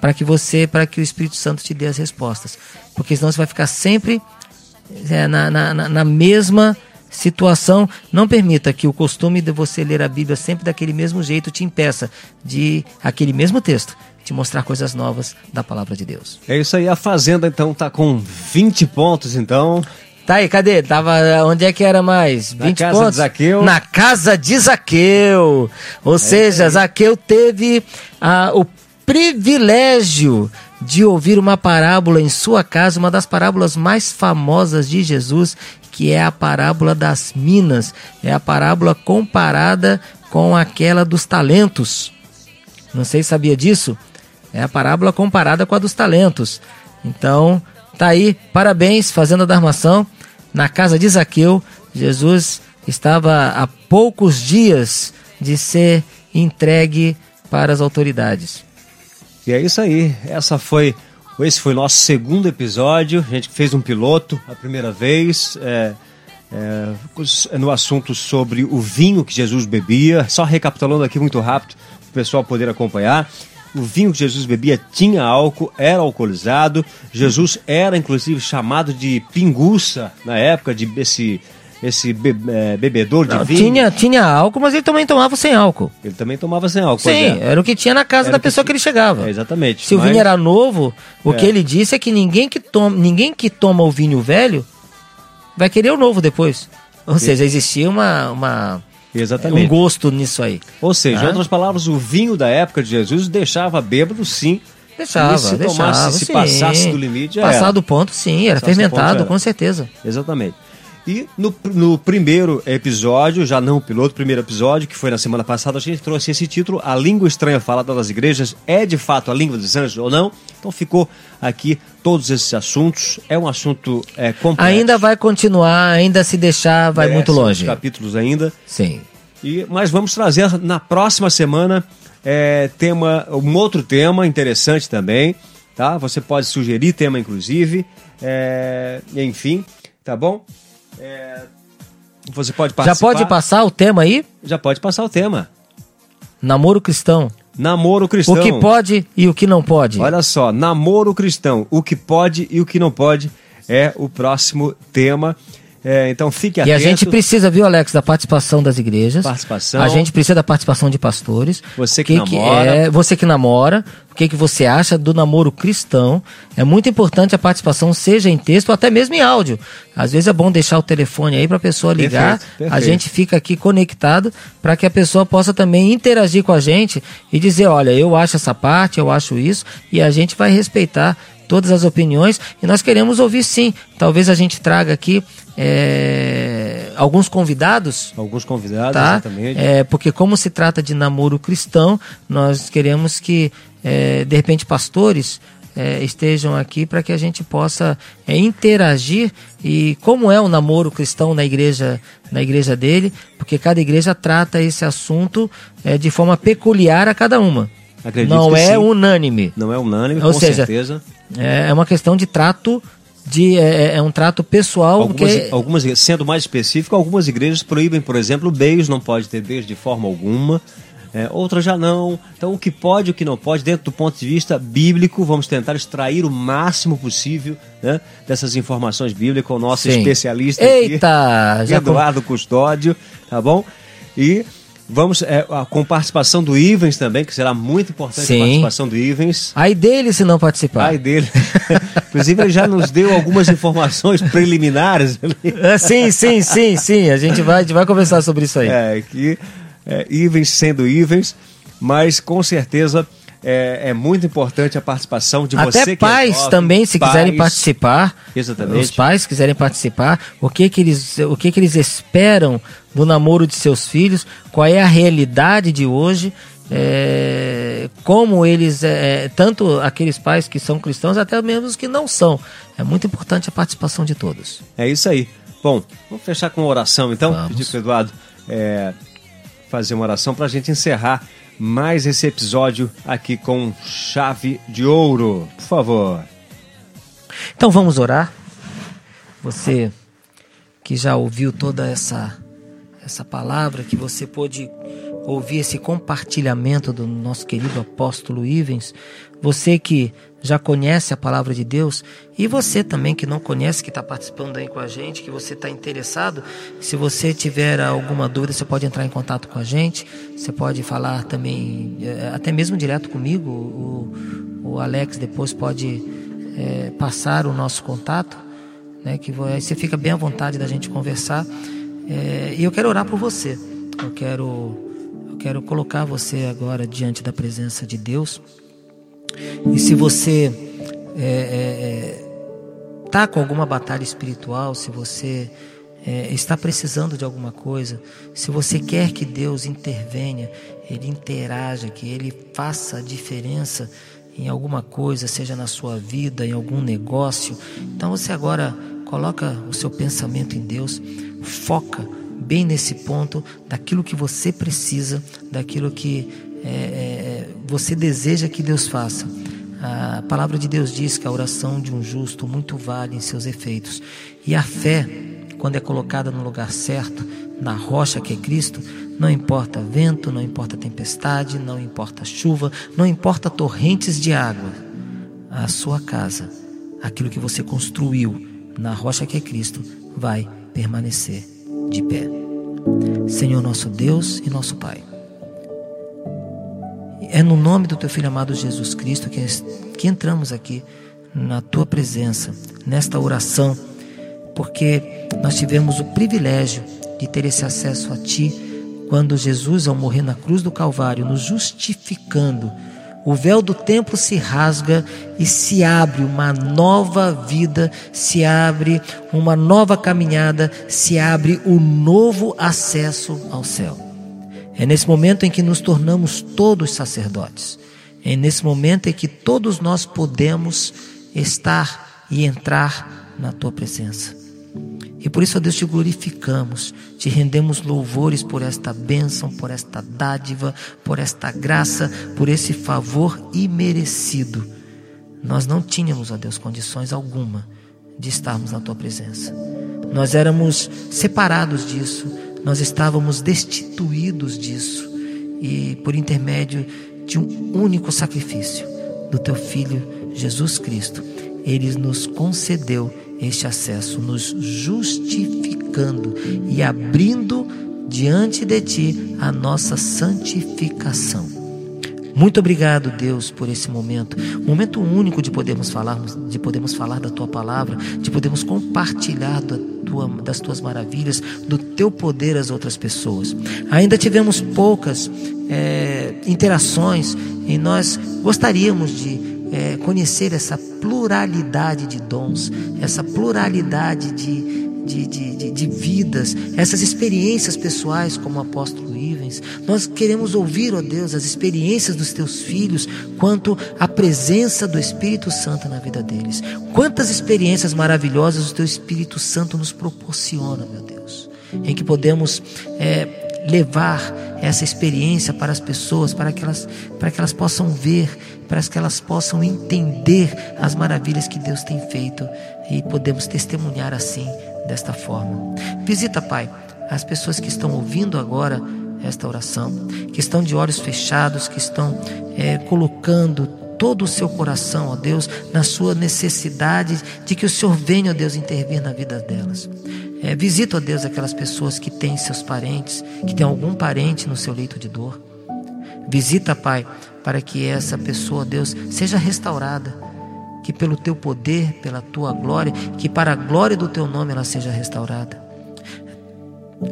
para que você, para que o Espírito Santo te dê as respostas, porque senão você vai ficar sempre é, na, na, na mesma situação. Não permita que o costume de você ler a Bíblia sempre daquele mesmo jeito te impeça de aquele mesmo texto te mostrar coisas novas da palavra de Deus. É isso aí, a Fazenda então tá com 20 pontos então. Tá aí, cadê? Tava onde é que era mais? 20 Na casa pontos? de Zaqueu. Na casa de Zaqueu. Ou é seja, Zaqueu teve ah, o privilégio de ouvir uma parábola em sua casa, uma das parábolas mais famosas de Jesus, que é a parábola das minas. É a parábola comparada com aquela dos talentos. Não sei se sabia disso. É a parábola comparada com a dos talentos. Então, tá aí, parabéns, Fazenda da Armação. Na casa de Zaqueu, Jesus estava há poucos dias de ser entregue para as autoridades. E é isso aí. Essa foi, esse foi nosso segundo episódio. A gente fez um piloto a primeira vez. É, é, no assunto sobre o vinho que Jesus bebia. Só recapitulando aqui muito rápido, para o pessoal poder acompanhar o vinho que Jesus bebia tinha álcool, era alcoolizado. Jesus era inclusive chamado de pinguça na época de esse esse be, é, bebedor de Não, vinho. Tinha, tinha álcool, mas ele também tomava sem álcool. Ele também tomava sem álcool. Sim, é. era o que tinha na casa era da pessoa que, que, ele chegava. É, exatamente. Se mas... o vinho era novo, o é. que ele disse é que ninguém que, toma, ninguém que toma o vinho velho vai querer o novo depois. Ou seja, existia uma, uma Exatamente. um gosto nisso aí. Ou seja, em outras palavras, o vinho da época de Jesus deixava bêbado, sim. Deixava, se deixava, tomasse, se passasse do limite, Passar do ponto, sim, era Passasse fermentado, era. com certeza. Exatamente. E no, no primeiro episódio, já não o piloto, primeiro episódio, que foi na semana passada, a gente trouxe esse título, A Língua Estranha Falada das Igrejas, é de fato a língua dos anjos ou não? Então ficou aqui todos esses assuntos, é um assunto é, complexo. Ainda vai continuar, ainda se deixar, vai muito longe. capítulos ainda. Sim. E, mas vamos trazer na próxima semana é, tema, um outro tema interessante também, tá? Você pode sugerir tema, inclusive, é, enfim, tá bom? É, você pode participar. Já pode passar o tema aí? Já pode passar o tema. Namoro cristão. Namoro cristão. O que pode e o que não pode. Olha só, namoro cristão. O que pode e o que não pode é o próximo tema. É, então fique atento. E a gente precisa, viu, Alex, da participação das igrejas. Participação. A gente precisa da participação de pastores. Você que, que namora. Que é, você que namora. O que, que você acha do namoro cristão? É muito importante a participação, seja em texto ou até mesmo em áudio. Às vezes é bom deixar o telefone aí para a pessoa ligar. Perfeito, perfeito. A gente fica aqui conectado para que a pessoa possa também interagir com a gente e dizer: olha, eu acho essa parte, eu acho isso, e a gente vai respeitar todas as opiniões e nós queremos ouvir sim. Talvez a gente traga aqui é, alguns convidados. Alguns convidados, tá? exatamente. É, porque como se trata de namoro cristão, nós queremos que, é, de repente, pastores é, estejam aqui para que a gente possa é, interagir e como é o namoro cristão na igreja na igreja dele, porque cada igreja trata esse assunto é, de forma peculiar a cada uma. Acredito não é sim. unânime. Não é unânime, Ou com seja, certeza. É, é uma questão de trato de é, é, é um trato pessoal algumas, que... algumas sendo mais específico algumas igrejas proíbem por exemplo beijos não pode ter beijo de forma alguma é, outras já não então o que pode o que não pode dentro do ponto de vista bíblico vamos tentar extrair o máximo possível né, dessas informações bíblicas com o nosso Sim. especialista Eita, aqui, Eduardo com... Custódio tá bom e Vamos é, com participação do Ivens também, que será muito importante Sim. a participação do Ivens. Aí dele se não participar. Aí dele. Inclusive ele já nos deu algumas informações preliminares. É, sim, sim, sim, sim. A gente vai, a gente vai conversar sobre isso aí. É, que é, Ivens sendo Ivens, mas com certeza é, é, muito importante a participação de Até você Até pais é também, se pais, quiserem participar. Exatamente. Os pais quiserem participar, o que que eles, o que que eles esperam do namoro de seus filhos, qual é a realidade de hoje, é, como eles, é, tanto aqueles pais que são cristãos, até mesmo os que não são. É muito importante a participação de todos. É isso aí. Bom, vamos fechar com uma oração então. Vamos. Pedir para o Eduardo é, fazer uma oração para a gente encerrar mais esse episódio aqui com chave de ouro. Por favor. Então vamos orar. Você que já ouviu toda essa essa palavra, que você pôde ouvir esse compartilhamento do nosso querido apóstolo Ivens. Você que já conhece a palavra de Deus e você também que não conhece, que está participando aí com a gente, que você está interessado, se você tiver alguma dúvida, você pode entrar em contato com a gente, você pode falar também, eh, até mesmo direto comigo, o, o Alex depois pode é, passar o nosso contato, né, que você fica bem à vontade da gente conversar. É, e eu quero orar por você. Eu quero, eu quero colocar você agora diante da presença de Deus. E se você está é, é, tá com alguma batalha espiritual, se você é, está precisando de alguma coisa, se você quer que Deus intervenha, Ele interaja, que Ele faça a diferença em alguma coisa, seja na sua vida, em algum negócio, então você agora coloca o seu pensamento em Deus, foca bem nesse ponto daquilo que você precisa, daquilo que é, é, você deseja que Deus faça. A palavra de Deus diz que a oração de um justo muito vale em seus efeitos. E a fé, quando é colocada no lugar certo, na rocha que é Cristo, não importa vento, não importa tempestade, não importa chuva, não importa torrentes de água, a sua casa, aquilo que você construiu na rocha que é Cristo, vai permanecer de pé. Senhor nosso Deus e nosso Pai. É no nome do teu filho amado Jesus Cristo que, que entramos aqui na tua presença, nesta oração, porque nós tivemos o privilégio de ter esse acesso a ti quando Jesus, ao morrer na cruz do Calvário, nos justificando, o véu do templo se rasga e se abre uma nova vida, se abre uma nova caminhada, se abre o um novo acesso ao céu. É nesse momento em que nos tornamos todos sacerdotes. É nesse momento em que todos nós podemos estar e entrar na tua presença. E por isso, ó Deus, te glorificamos, te rendemos louvores por esta bênção, por esta dádiva, por esta graça, por esse favor imerecido. Nós não tínhamos, ó Deus, condições alguma de estarmos na tua presença. Nós éramos separados disso, nós estávamos destituídos disso. E por intermédio de um único sacrifício do teu filho Jesus Cristo, ele nos concedeu este acesso, nos justificando e abrindo diante de ti a nossa santificação. Muito obrigado, Deus, por esse momento, momento único de podermos falar, de podermos falar da tua palavra, de podermos compartilhar da tua, das tuas maravilhas, do teu poder às outras pessoas. Ainda tivemos poucas é, interações e nós gostaríamos de é, conhecer essa pluralidade de dons, essa pluralidade de, de, de, de, vidas, essas experiências pessoais, como o apóstolo Nós queremos ouvir, ó Deus, as experiências dos teus filhos quanto à presença do Espírito Santo na vida deles. Quantas experiências maravilhosas o teu Espírito Santo nos proporciona, meu Deus, em que podemos é, levar essa experiência para as pessoas, para que elas, para que elas possam ver para que elas possam entender as maravilhas que Deus tem feito e podemos testemunhar assim, desta forma. Visita, Pai, as pessoas que estão ouvindo agora esta oração, que estão de olhos fechados, que estão é, colocando todo o seu coração, ó Deus, na sua necessidade de que o Senhor venha, ó Deus, intervir na vida delas. É, visita, ó Deus, aquelas pessoas que têm seus parentes, que têm algum parente no seu leito de dor. Visita, Pai, para que essa pessoa, Deus, seja restaurada. Que pelo teu poder, pela tua glória, que para a glória do teu nome ela seja restaurada.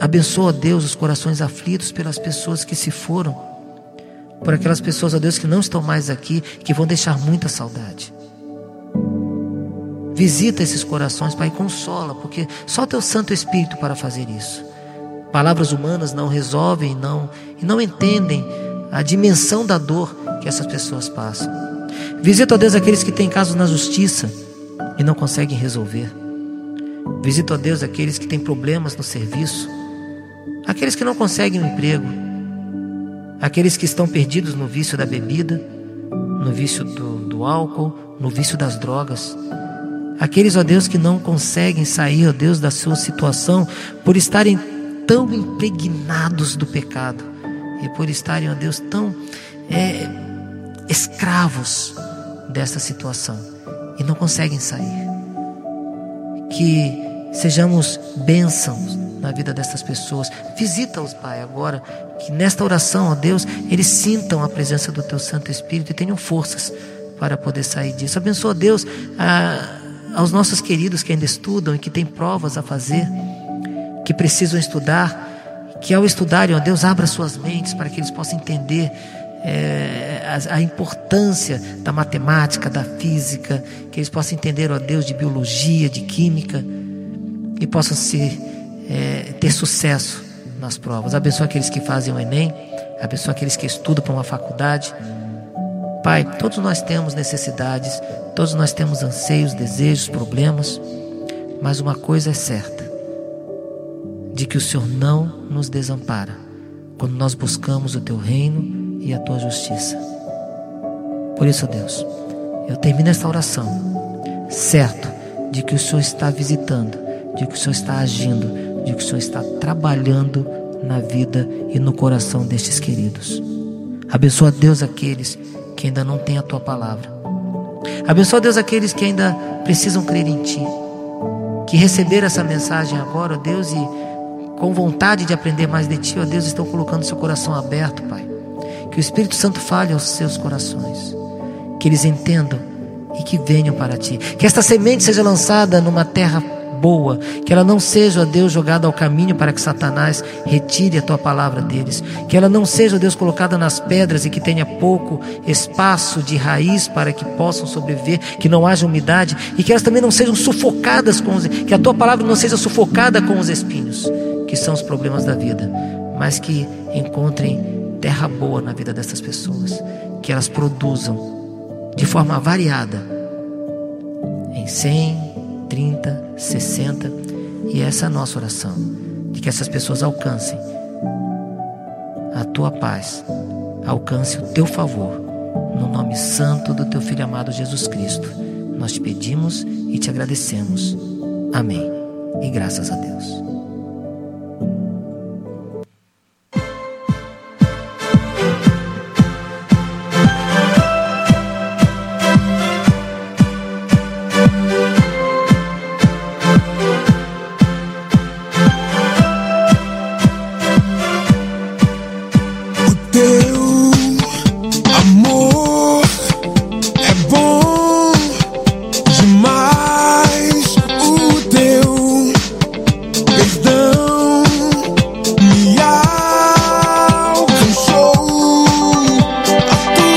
Abençoa, Deus, os corações aflitos pelas pessoas que se foram, por aquelas pessoas, ó Deus, que não estão mais aqui, que vão deixar muita saudade. Visita esses corações, Pai, consola, porque só teu Santo Espírito para fazer isso. Palavras humanas não resolvem não, e não entendem a dimensão da dor que essas pessoas passam. Visita, ó Deus, aqueles que têm casos na justiça e não conseguem resolver. Visita, ó Deus, aqueles que têm problemas no serviço, aqueles que não conseguem um emprego, aqueles que estão perdidos no vício da bebida, no vício do, do álcool, no vício das drogas. Aqueles, ó Deus, que não conseguem sair, ó Deus, da sua situação por estarem tão impregnados do pecado e por estarem, ó Deus, tão é, escravos desta situação e não conseguem sair. Que sejamos bênçãos na vida dessas pessoas. Visita-os, Pai, agora. Que nesta oração, ó Deus, eles sintam a presença do Teu Santo Espírito e tenham forças para poder sair disso. Abençoa, Deus, a, aos nossos queridos que ainda estudam e que têm provas a fazer, que precisam estudar. Que ao estudarem, ó Deus, abra suas mentes para que eles possam entender é, a, a, importância da matemática, da física, que eles possam entender, ó Deus, de biologia, de química, e possam é, ter sucesso nas provas. Abençoa aqueles que fazem o Enem, abençoa aqueles que estudam para uma faculdade. Pai, todos nós temos necessidades, todos nós temos anseios, desejos, problemas, mas uma coisa é certa: de que o Senhor não nos desampara quando nós buscamos o Teu reino e a tua justiça. Por isso, Deus, eu termino esta oração, certo de que o Senhor está visitando, de que o Senhor está agindo, de que o Senhor está trabalhando na vida e no coração destes queridos. Abençoa, Deus, aqueles que ainda não têm a tua palavra. Abençoa, Deus, aqueles que ainda precisam crer em ti. Que receber essa mensagem agora, Deus, e com vontade de aprender mais de ti, ó Deus, estão colocando seu coração aberto, Pai que o Espírito Santo fale aos seus corações, que eles entendam e que venham para ti. Que esta semente seja lançada numa terra boa, que ela não seja, ó Deus, jogada ao caminho para que Satanás retire a tua palavra deles, que ela não seja, ó Deus, colocada nas pedras e que tenha pouco espaço de raiz para que possam sobreviver, que não haja umidade. E que elas também não sejam sufocadas com os, que a tua palavra não seja sufocada com os espinhos, que são os problemas da vida, mas que encontrem terra boa na vida dessas pessoas, que elas produzam de forma variada em 100, 30, 60, e essa é a nossa oração, de que essas pessoas alcancem a tua paz, alcance o teu favor, no nome santo do teu filho amado Jesus Cristo. Nós te pedimos e te agradecemos. Amém. E graças a Deus.